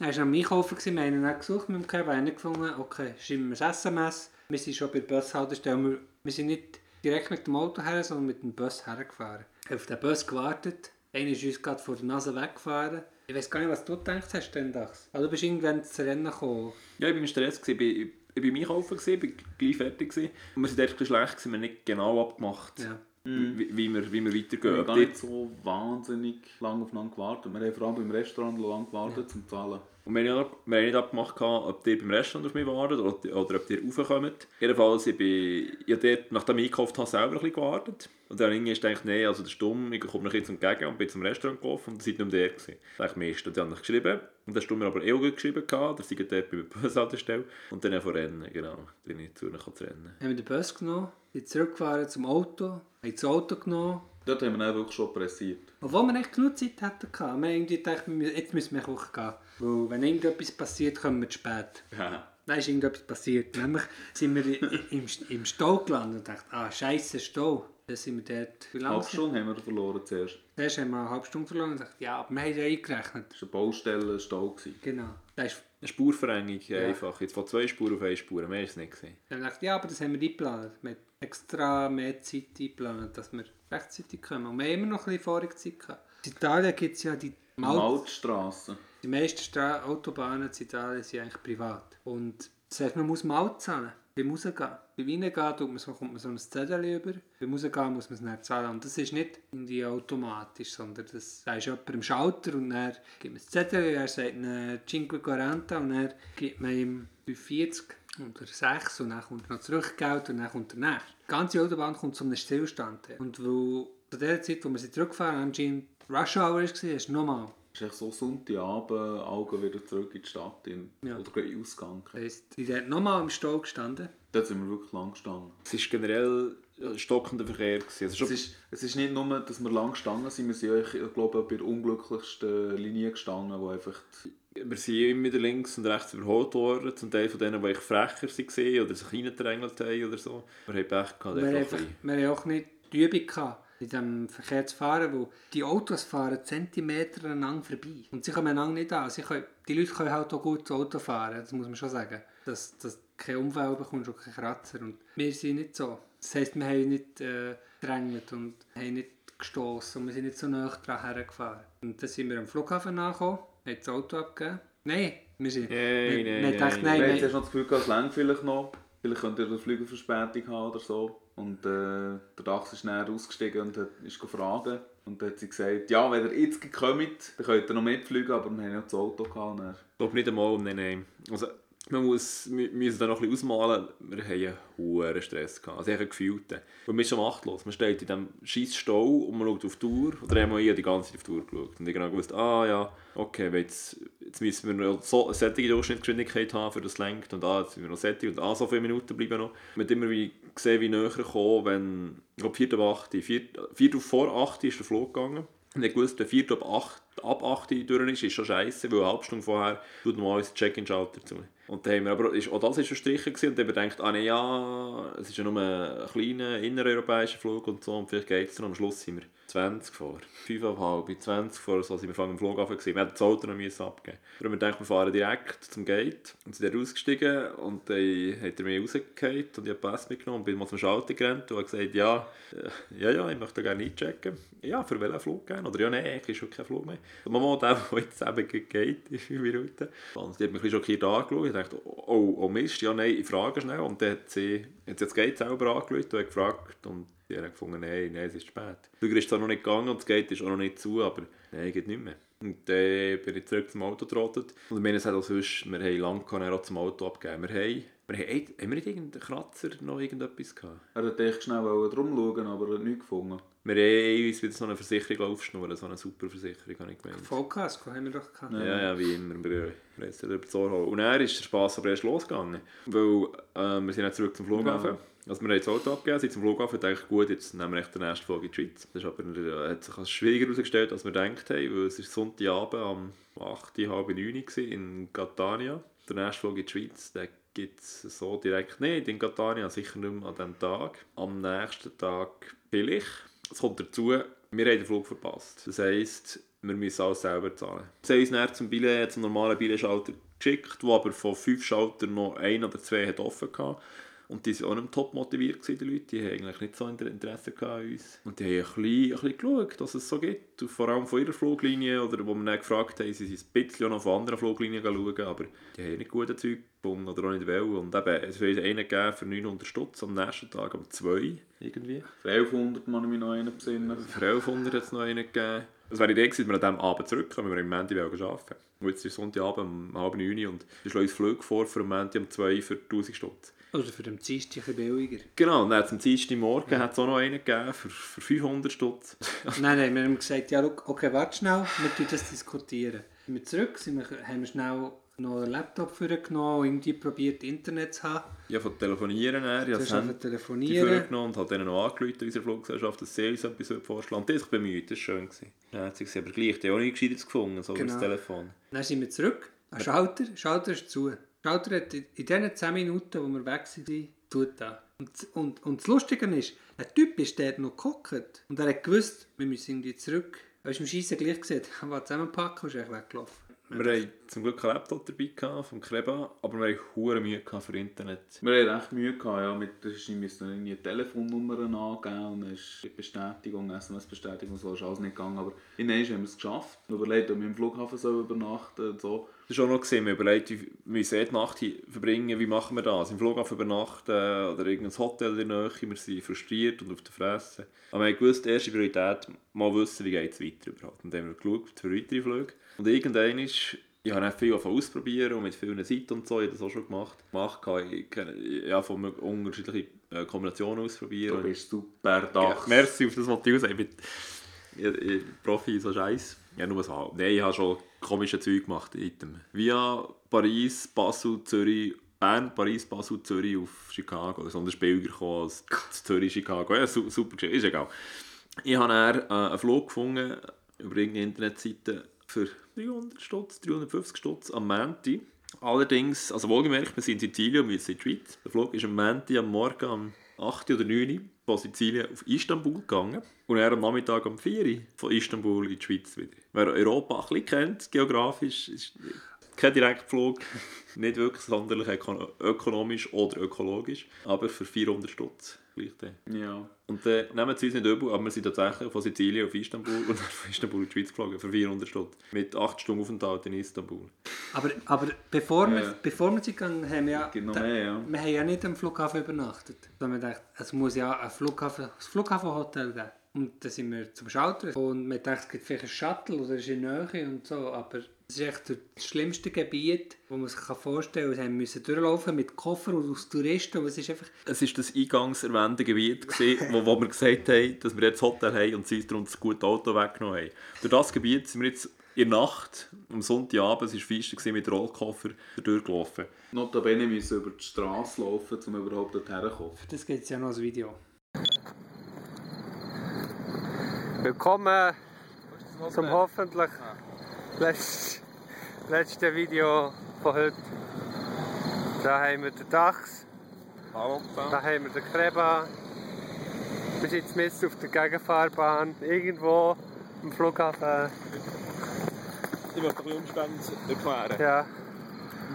Er war am Einkaufen, wir haben ihn dann gesucht mit dem Kreba, haben gefunden, okay, schreiben wir ein SMS. Wir sind schon bei der Bushaltestelle. Wir, wir sind nicht direkt mit dem Auto her, sondern mit dem Bus hergefahren. Wir haben auf den Bus gewartet. Einer ist uns gerade vor der Nase weggefahren. Ich weiß gar nicht, was du gedacht hast, denn Dachs. Also du bist irgendwann zu Rennen gekommen. Ja, ich war im Stress, gewesen. ich war ich war beim Einkaufen, ich war gleich fertig. Gewesen. Und wir sind ein bisschen schlecht, gewesen, wir haben nicht genau abgemacht, Ja. wie, wie, wir, wie wir Wir weitergehen. haben gar die- nicht so wahnsinnig lange aufeinander gewartet. Wir haben vor allem beim Restaurant lange gewartet zum Zahlen. Und wir haben, ja, haben nicht abgemacht, gehabt, ob ihr beim Restaurant auf mich wartet oder, oder ob ihr raufkommt. Jedenfalls, ich bin ich habe dort, nachdem ich eingekauft habe, selber ein bisschen gewartet. Und dann irgendwie ist gedacht, nee, also das ist dumm, ich komme jetzt entgegen und bin zum Restaurant gelaufen und seid nicht mehr der gewesen. Da ich Mist. Und dann habe ich geschrieben. Und dann du mir aber eh auch geschrieben, gehabt, dass ich dort bei der Bushaltestelle Und dann von Rennen, genau. Dann bin ich zu ihnen zu rennen. Haben wir den Bus genommen, sind zurückgefahren zum Auto, haben das Auto genommen. Dort haben wir dann wirklich schon pressiert. Obwohl wir echt genug Zeit hatten. Wir haben irgendwie gedacht, jetzt müssen wir einfach gehen. Weil wenn irgendetwas passiert, kommen wir zu spät. Ja. Dann ist irgendetwas passiert. Nämlich sind wir im, im Stau gelandet und dachten, ah, scheiße, Stau. Dann sind wir dort. Wie lange? halbe Stunde haben wir verloren zuerst. Zuerst haben wir eine halbe Stunde verloren und dachten, ja, aber wir haben ja eingerechnet. Das war eine Baustelle, Stau. gewesen. Genau. Dann ist Eine Spurverengung einfach. Jetzt von zwei Spuren auf eine Spur. Mehr ist es nicht. Gewesen. dann dachte ich, ja, aber das haben wir eingeplant. Wir haben extra mehr Zeit eingeplant, dass wir rechtzeitig kommen. Und wir haben immer noch ein bisschen Vorigzeit gehabt. In Italien gibt es ja die Maut Mautstrasse. Die meisten Stra Autobahnen in Italien sind eigentlich privat. Und das heißt, man muss Maut zahlen. Beim Rausgehen. Beim Reingehen tut man so, kommt man so ein Zettel über. Beim Rausgehen muss man es nicht zahlen. Und das ist nicht irgendwie automatisch, sondern das da ist jemand im Schalter und dann gibt man das Zettel, er sagt dann 540 und dann gibt man ihm 45 oder 6 und dann kommt noch Zurückgeld und dann kommt der nächste. Die ganze Autobahn kommt zu einem Stillstand. Und weil zu der Zeit, wo wir sie zurückfahren, anscheinend Rush Hour war, ist es nochmal. Es ist echt so Sonntagabend, Augen wieder zurück in die Stadt. In, Ja. Oder gleich Ausgang. Das heisst, die sind nochmal im Stau gestanden. Dort sind wir wirklich lang gestanden. Es war generell ein stockender Verkehr. Gewesen. Also Es ist, es ist nicht nur, dass wir lang gestanden sind, wir sind, ich glaube, bei der unglücklichsten Linie gestanden, wo einfach wir sind immer wieder links und rechts überholt worden, zum Teil von denen, die frecher waren oder sich reingedrängelt haben oder so. Wir haben Pech gehabt, Wir, einfach wir haben auch nicht die Übung gehabt, in diesem Verkehr zu fahren, wo die Autos fahren Zentimeter aneinander vorbei. Und sie kommen einander nicht an. Sie können, die Leute können halt auch gut Auto fahren, das muss man schon sagen. Dass, dass du keinen Unfall bekommst und keinen Kratzer. Und wir sind nicht so. Das heisst, wir haben nicht äh, gedrängelt und haben nicht gestoßen und wir sind nicht so nah dran hergefahren. Und dann sind wir am Flughafen angekommen, haben das Auto abgegeben. Nein, wir sind... Nein, wir, nein, wir nein, nein, du noch das Gefühl, es vielleicht noch. Vielleicht könnt ihr eine Flügelverspätung haben oder so. Und äh, der Dachs ist näher ausgestiegen und hat, ist gefragt. Und dann hat sie gesagt, ja, wenn ihr jetzt kommt, dann könnt ihr noch mitfliegen, aber wir haben ja das Auto gehabt. Dann- glaube nicht einmal, nein, nein. Also, man muss, wir müssen da noch ein bisschen ausmalen, wir haben einen hohen Stress gehabt, also einen gefühlten. Und man ist schon machtlos, man steht in diesem scheiß Stau und man schaut auf die Uhr, oder einmal ich habe die ganze Zeit auf die Uhr geschaut und ich genau gewusst, ah ja, okay, jetzt, jetzt müssen wir noch so eine solche Durchschnittsgeschwindigkeit haben, für das lenkt und ah, jetzt sind wir noch sättig und ah, so viele Minuten bleiben noch. Man hat immer wie gesehen, wie näher kommen, wenn, ich glaube, 4 auf 8, 4, 4 vor 8 ist der Flug gegangen. Und ich wusste, wenn 4 ab 8, ab 8 durch ist, ist schon scheiße, weil eine halbe Stunde vorher tut normalerweise der Check-in-Schalter zu. Und dann haben wir aber, ist, auch das war verstrichen gewesen, und dann gedacht, ah nee, ja, es ist ja nur ein kleiner innereuropäischer Flug und so, und vielleicht geht es noch. Am Schluss sind wir 20 vor, 5,5, 20 vor, so sind wir von dem Flughafen gewesen. Wir hätten das Auto noch müssen abgeben müssen. Wir gedacht, wir fahren direkt zum Gate und sind dann ausgestiegen und dann hat er mich rausgefallen und ich habe Pass mitgenommen und bin mal zum Schalter gerannt und habe gesagt, ja, äh, ja, ja, ich möchte gerne einchecken. Ja, für welchen Flug gerne? Oder ja, nein, eigentlich ist schon kein Flug mehr. Und Mama, der, der jetzt eben geht, in 5 Minuten. Und die hat mich ein schockiert angeschaut. Ich dachte, oh, oh Mist, ja, nein, ich frage schnell. Und dann hat sie, hat sie das Gate selber angeschaut und hat gefragt. Und die haben gefunden, nein, nein, es ist spät. Der ist zwar noch nicht gegangen und das Gate ist auch noch nicht zu, aber nein, geht nicht mehr. Und dann bin ich zurück zum Auto getrottet. Und wir haben gesagt, als sonst, wir haben lange auch zum Auto abgeben. Wir haben, wir haben, haben wir nicht irgendeinen Kratzer noch irgendetwas gehabt? Er wollte echt schnell drum schauen, aber er hat nichts gefunden. Wir haben uns wieder so eine Versicherung aufschnurren, so eine super Versicherung, habe ich gemeint. Vollkasko haben wir doch gehabt. Ja, ja, wie immer. Wir haben es über holen. Und dann ist der Spass aber erst losgegangen. Weil ähm, wir sind dann zurück zum Flughafen. Also wir haben das Auto abgegeben, sind zum Flughafen und dachten, gut, jetzt nehmen wir echt den nächsten Flug in die Schweiz. Das ist aber, äh, hat sich als schwieriger herausgestellt, als wir gedacht haben, weil es war Sonntagabend um 8, halb 9 Uhr in Catania. Der nächste Flug in die Schweiz, den gibt es so direkt nicht in Catania, sicher nicht mehr an diesem Tag. Am nächsten Tag vielleicht. Es kommt dazu, wir haben den Flug verpasst. Das heisst, wir müssen alles selber zahlen. Sie haben uns dann zum, Billett, zum normalen Billetschalter geschickt, wo aber von fünf Schaltern noch ein oder zwei hat offen hatte. Und die waren auch nicht top motiviert, gewesen, die Leute. Die haben eigentlich nicht so Inter- Interesse an uns. Und die haben ein bisschen, ein bisschen geschaut, dass es so gibt. Vor allem von ihrer Fluglinie, oder wo wir dann gefragt haben, sie sind ein bisschen auch noch von anderen Fluglinien schauen, aber die haben nicht gute Zeug gefunden oder auch nicht wollen. Und eben, es wird einen gegeben für 900 Stutz, am nächsten Tag aber zwei irgendwie. Für 1100 muss ich mich noch einen besinnen. Für 1100 hat es noch einen gegeben. Es wäre die Idee gewesen, dass wir an diesem Abend zurückkommen, weil wir am Montag arbeiten wollten. Und jetzt ist Sonntagabend um halb neun und wir schlagen uns Flug vor für am Montag um zwei für 1000 Stutz. Oder für den Dienstag ein billiger. Genau, und dann zum Dienstag Morgen hat es auch noch einen gegeben für, für 500 Stutz. nein, nein, wir haben gesagt, ja, okay, warte schnell, wir tun das diskutieren. Sind wir zurück, sind wir, haben wir schnell noch einen Laptop vorgenommen und irgendwie probiert, Internet zu haben. Ja, von telefonieren her, ich habe das telefonieren. vorgenommen und habe denen noch angerufen, unserer Fluggesellschaft, dass sie uns etwas vorschlagen Und die haben sich bemüht, das war schön. Ja, hat sie aber gleich, die haben auch nichts Gescheites gefunden, so über das Genau. Telefon. Dann sind wir zurück. Ein Schalter, Schalter ist zu. Schalter hat in diesen 10 Minuten, wo wir weg waren, tut das. Und, und, und das Lustige ist, ein Typ ist dort noch gehockt und er hat gewusst, wir müssen irgendwie zurück. Er ist im Schiessen gleich gesehen, er war zusammenpacken und ist echt weggelaufen. Wir hatten zum Glück einen Laptop dabei gehabt, vom Kreba, aber wir hatten hure Mühe gehabt für Internet. Wir hatten echt Mühe, gehabt, ja, mit, da ist- wir mussten irgendwie Telefonnummern angeben und dann ist die Bestätigung, SMS-Bestätigung und so, ist alles nicht gegangen. Aber in haben wir es geschafft. Wir überlegt, ob wir im Flughafen so übernachten und so. Das ist auch noch gesehen, wir überlegt, wie wir müssen die Nacht verbringen, wie machen wir das? Im Flughafen übernachten oder irgendein Hotel in der Nähe, wir sind frustriert und auf der Fresse. Aber wir die erste Priorität, mal wissen, wie geht es weiter überhaupt. Und dann haben wir geschaut für weitere Flüge. Und irgendwann ist, ich habe auch viel ausprobieren und mit vielen Seiten und so, ich habe das auch schon gemacht. gemacht ich kenne- ja, von unterschiedlichen äh, Kombinationen ausprobieren. Du bist super Ja, Dach. merci auf das, was du sagst. Ich bin Profi, so scheiß. Ja, nur so. Nein, ich habe schon komische Zeug gemacht. Item. Via Paris, Basel, Zürich, Bern, Paris, Basel, Zürich auf Chicago. Also ein Bilder gekommen als Zürich, Chicago. Ja, su super Geschichte. Ist egal. Ich habe dann äh, einen Flug gefunden über irgendeine Internetseite für 300 Stutz, 350 Stutz am Mänti. Allerdings, also wohlgemerkt, wir sind in Sizilien und müssen in die Schweiz. Der Flug ist am Mänti am Morgen um 8 oder 9 Uhr von Sizilien auf Istanbul gegangen. Und er am Nachmittag um 4 Uhr von Istanbul in die Schweiz wieder. Wer Europa ein bisschen kennt, geografisch, ist kein Direktflug, nicht wirklich sonderlich öko- ökonomisch oder ökologisch, aber für 400 Stutz. Ja. Und dann nehmen sie uns nicht übel, aber wir sind tatsächlich von Sizilien auf Istanbul und dann von Istanbul in die Schweiz geflogen, für 400 Stutz. Mit 8 Stunden Aufenthalt in Istanbul. Aber, aber bevor, Ja, wir, ja. bevor wir sind gegangen, haben wir ja, noch da- mehr, ja. wir haben ja nicht am Flughafen übernachtet. Sondern wir dachten, es muss ja ein Flughafen, ein Flughafenhotel geben. Und dann sind wir zum Schalter und wir dachten, es gibt vielleicht ein Shuttle oder ist in Nähe und so. Aber es ist echt das schlimmste Gebiet, wo man sich vorstellen kann. Wir mussten durchlaufen mit Koffer und aus Touristen. Und es ist einfach Es war das eingangs erwähnte Gebiet, gewesen, wo, wo wir gesagt haben, dass wir jetzt ein Hotel haben und sie uns darum das gute Auto weggenommen haben. Durch das Gebiet sind wir jetzt in der Nacht, am Sonntagabend, es war Feist, gewesen, mit Rollkoffer durchgelaufen. Notabene müssen über die Straße laufen, um überhaupt dorthin zu kommen. Für das gibt es ja noch ein Video. Willkommen zum hoffentlich letz- letzten Video von heute. Da haben wir den Dachs, Hallo da haben wir den Kreba. Wir sind jetzt mitten auf der Gegenfahrbahn, irgendwo am Flughafen. Ich möchte ein bisschen Umstände erklären. Ja,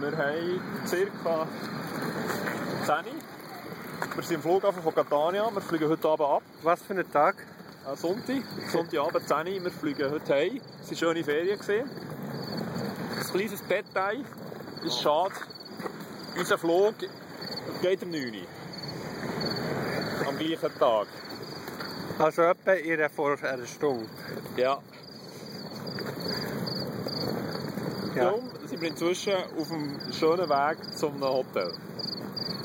Wir haben ca. 10 Uhr. Wir sind im Flughafen von Catania. Wir fliegen heute Abend ab. was für ein Tag. Äh, Sonntag. Sonntagabend 10 Uhr. Wir fliegen heute heim. Es waren schöne Ferien. gewesen. Ein kleines Detail ist schade. Unser Flug geht um 9 Uhr. Am gleichen Tag. Also etwa in vor einer Stunde. Ja. Ja. Darum sind wir inzwischen auf dem schönen Weg zum Hotel.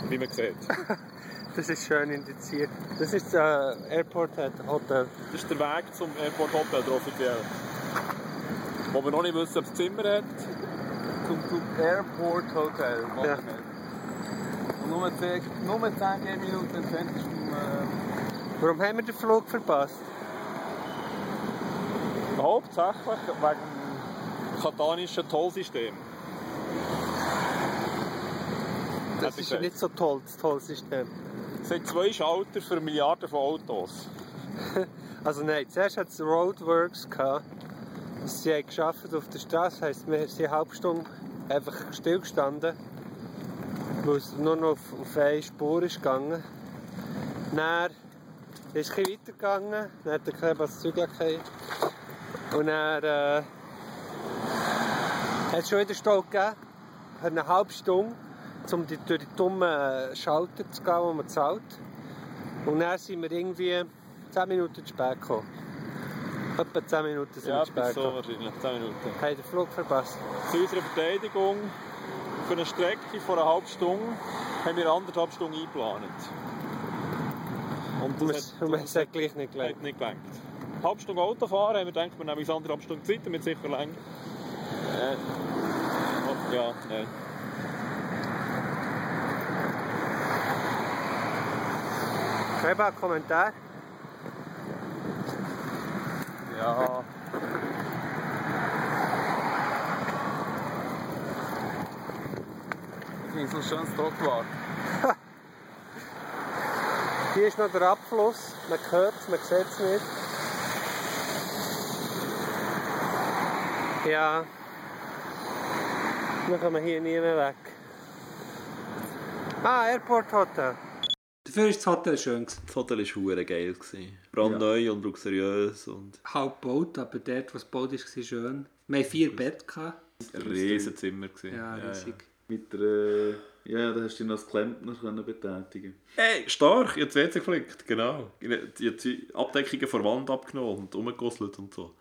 Wie man sieht. Das ist schön indiziert. Das ist das äh, Airport Hotel. Das ist der Weg zum Airport Hotel, der offiziell. Wo wir noch nicht wissen, ob es Zimmer hat. Zum, zum Airport Hotel. Ja. Und nur 10, nur 10 Minuten entfernt ist vom... Äh, Warum haben wir den Flug verpasst? Hauptsächlich wegen katanischen Tollsystem. Das ist ja nicht so toll, das tolle System. Es hat zwei Schalter für Milliarden von Autos. Also nein, zuerst hat es Roadworks gehabt. Sie haben geschafft auf der Straße, heisst, wir sind eine halbe Stunde einfach stillgestanden, weil es nur noch auf, auf eine Spur ist gegangen. Dann ist es ein weitergegangen, dann hat Kleber das Zeug gegeben. Und dann äh, hat es schon wieder Stau gegeben, eine halbe Stunde, um die, durch die dummen Schalter zu gehen, die man zahlt. Und dann sind wir irgendwie 10 Minuten zu spät gekommen. Etwa 10 Minuten sind Ja, wir zu spät so wahrscheinlich. 10 Minuten. Haben den Flug verpasst. Zu unserer Verteidigung für eine Strecke von einer halben Stunde haben wir anderthalb Stunden eingeplant. Und das wir, haben es hat, gleich nicht das hat nicht gelangt. Eine halbe Stunde Auto fahren, haben wir gedacht, wir nehmen uns anderthalb Stunden Zeit, damit sicher lang. Äh, ja, nein. Kleber, Kommentar? ja... Finde so ein schönes Trottoir. Hier ist noch der Abfluss. Man hört es, man sieht es nicht. Ja. Dann kommen wir hier nie mehr weg. Ah, Airport Hotel. Dafür war das Hotel schön. gewesen. Das Hotel war hure geil. gewesen. Brandneu und luxuriös und Halb gebaut, aber dort, wo es gebaut ist, war schön. Wir hatten vier Betten. gehabt. ein riesen Zimmer. gewesen. Ja, riesig. Mit der... Äh, ja, da hast du dich noch als Klempner können betätigen Hey, stark, ich habe das WC geflickt, genau. Ich habe die Abdeckungen vor der Wand abgenommen und rumgegosselt und so.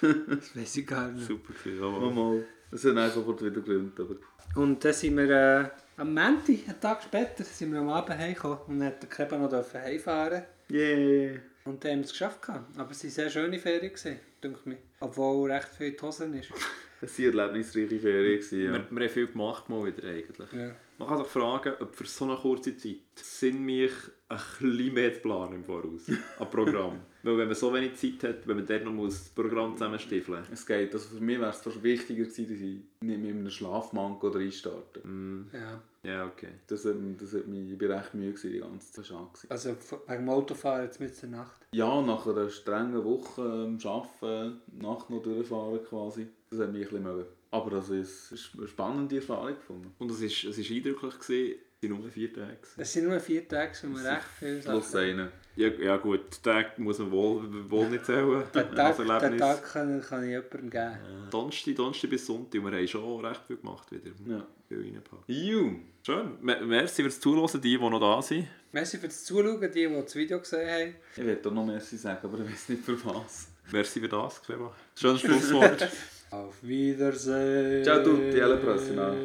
Das weiß ich gar nicht. Super gewesen, Mal, aber mal. Das hat dann sofort wieder aber... Und dann sind wir äh, am Montag, einen Tag später, sind wir am Abend heimgekommen und durfte der Kleber noch dürfen heimfahren. Yeah. Und dann haben wir es geschafft. gehabt. Aber es waren sehr schöne Ferien, gewesen, denke ich mir. Obwohl recht viel Hosen ist. Es waren erlebnisreiche Ferien, gewesen, ja. wir, wir haben viel gemacht mal wieder eigentlich. Ja. Man kann sich fragen, ob für so eine kurze Zeit sind mich ein bisschen mehr zu planen im Voraus an Programm. Weil wenn man so wenig Zeit hat, wenn man dort noch muss das Programm zusammenstiefeln muss. Es geht. Also für mich wäre es fast wichtiger gewesen, dass ich nicht mit einem Schlafmanko reinstarten. Ja. Ja, okay. Das das hat mich, ich bin recht müde gewesen, die ganze Zeit. War schade gewesen. Also dem Autofahren jetzt mit der Nacht. Ja, nach einer strengen Woche ähm, arbeiten, Nacht noch durchfahren quasi. Das hat mich ein bisschen mögen. Aber also, es ist eine spannende Erfahrung gefunden. Und es ist, es ist eindrücklich gewesen, es waren nur vier Tage. gewesen. Es sind nur vier Tage, wo wir recht viel Plus Sachen... einen. Ja, ja gut, die Tage muss man wohl, wohl nicht zählen. Den Tag, den Erlebnis. Tag kann, kann ich jemandem geben. Donnerstag, Donnerstag bis Sonntag. Und wir haben schon recht viel gemacht wieder. Ja. Viel reingepackt. Juhu! Schön. Me- Merci fürs Zuhören, die, die noch da sind. Merci fürs Zuschauen, die, die das Video gesehen haben. Ich will auch noch Messi sagen, aber ich weiß nicht für was. Merci für das, Cleva. Schönes Schlusswort. Auf Wiedersehen. Ciao a tutti, alla prossima. Auf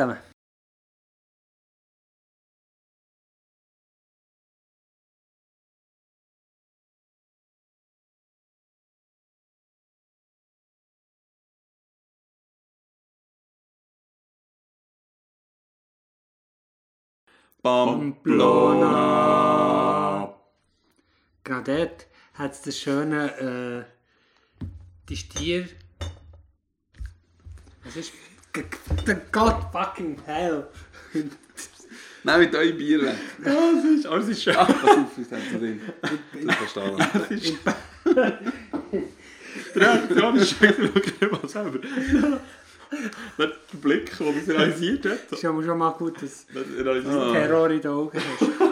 Wiedersehen. Pamplona. Genau dort hat es das schöne, äh, die Stier. Was ist. G- God fucking hell! Nein, mit euch Bier weg. Das ist, alles ist schön. Pass auf, wir sind drin. Das verstehe Die Reaktion ist schön, Cleva selber. Der Blick, den er realisiert hat. Ist ja schon mal gut, dass Das du Terror in den Augen hast.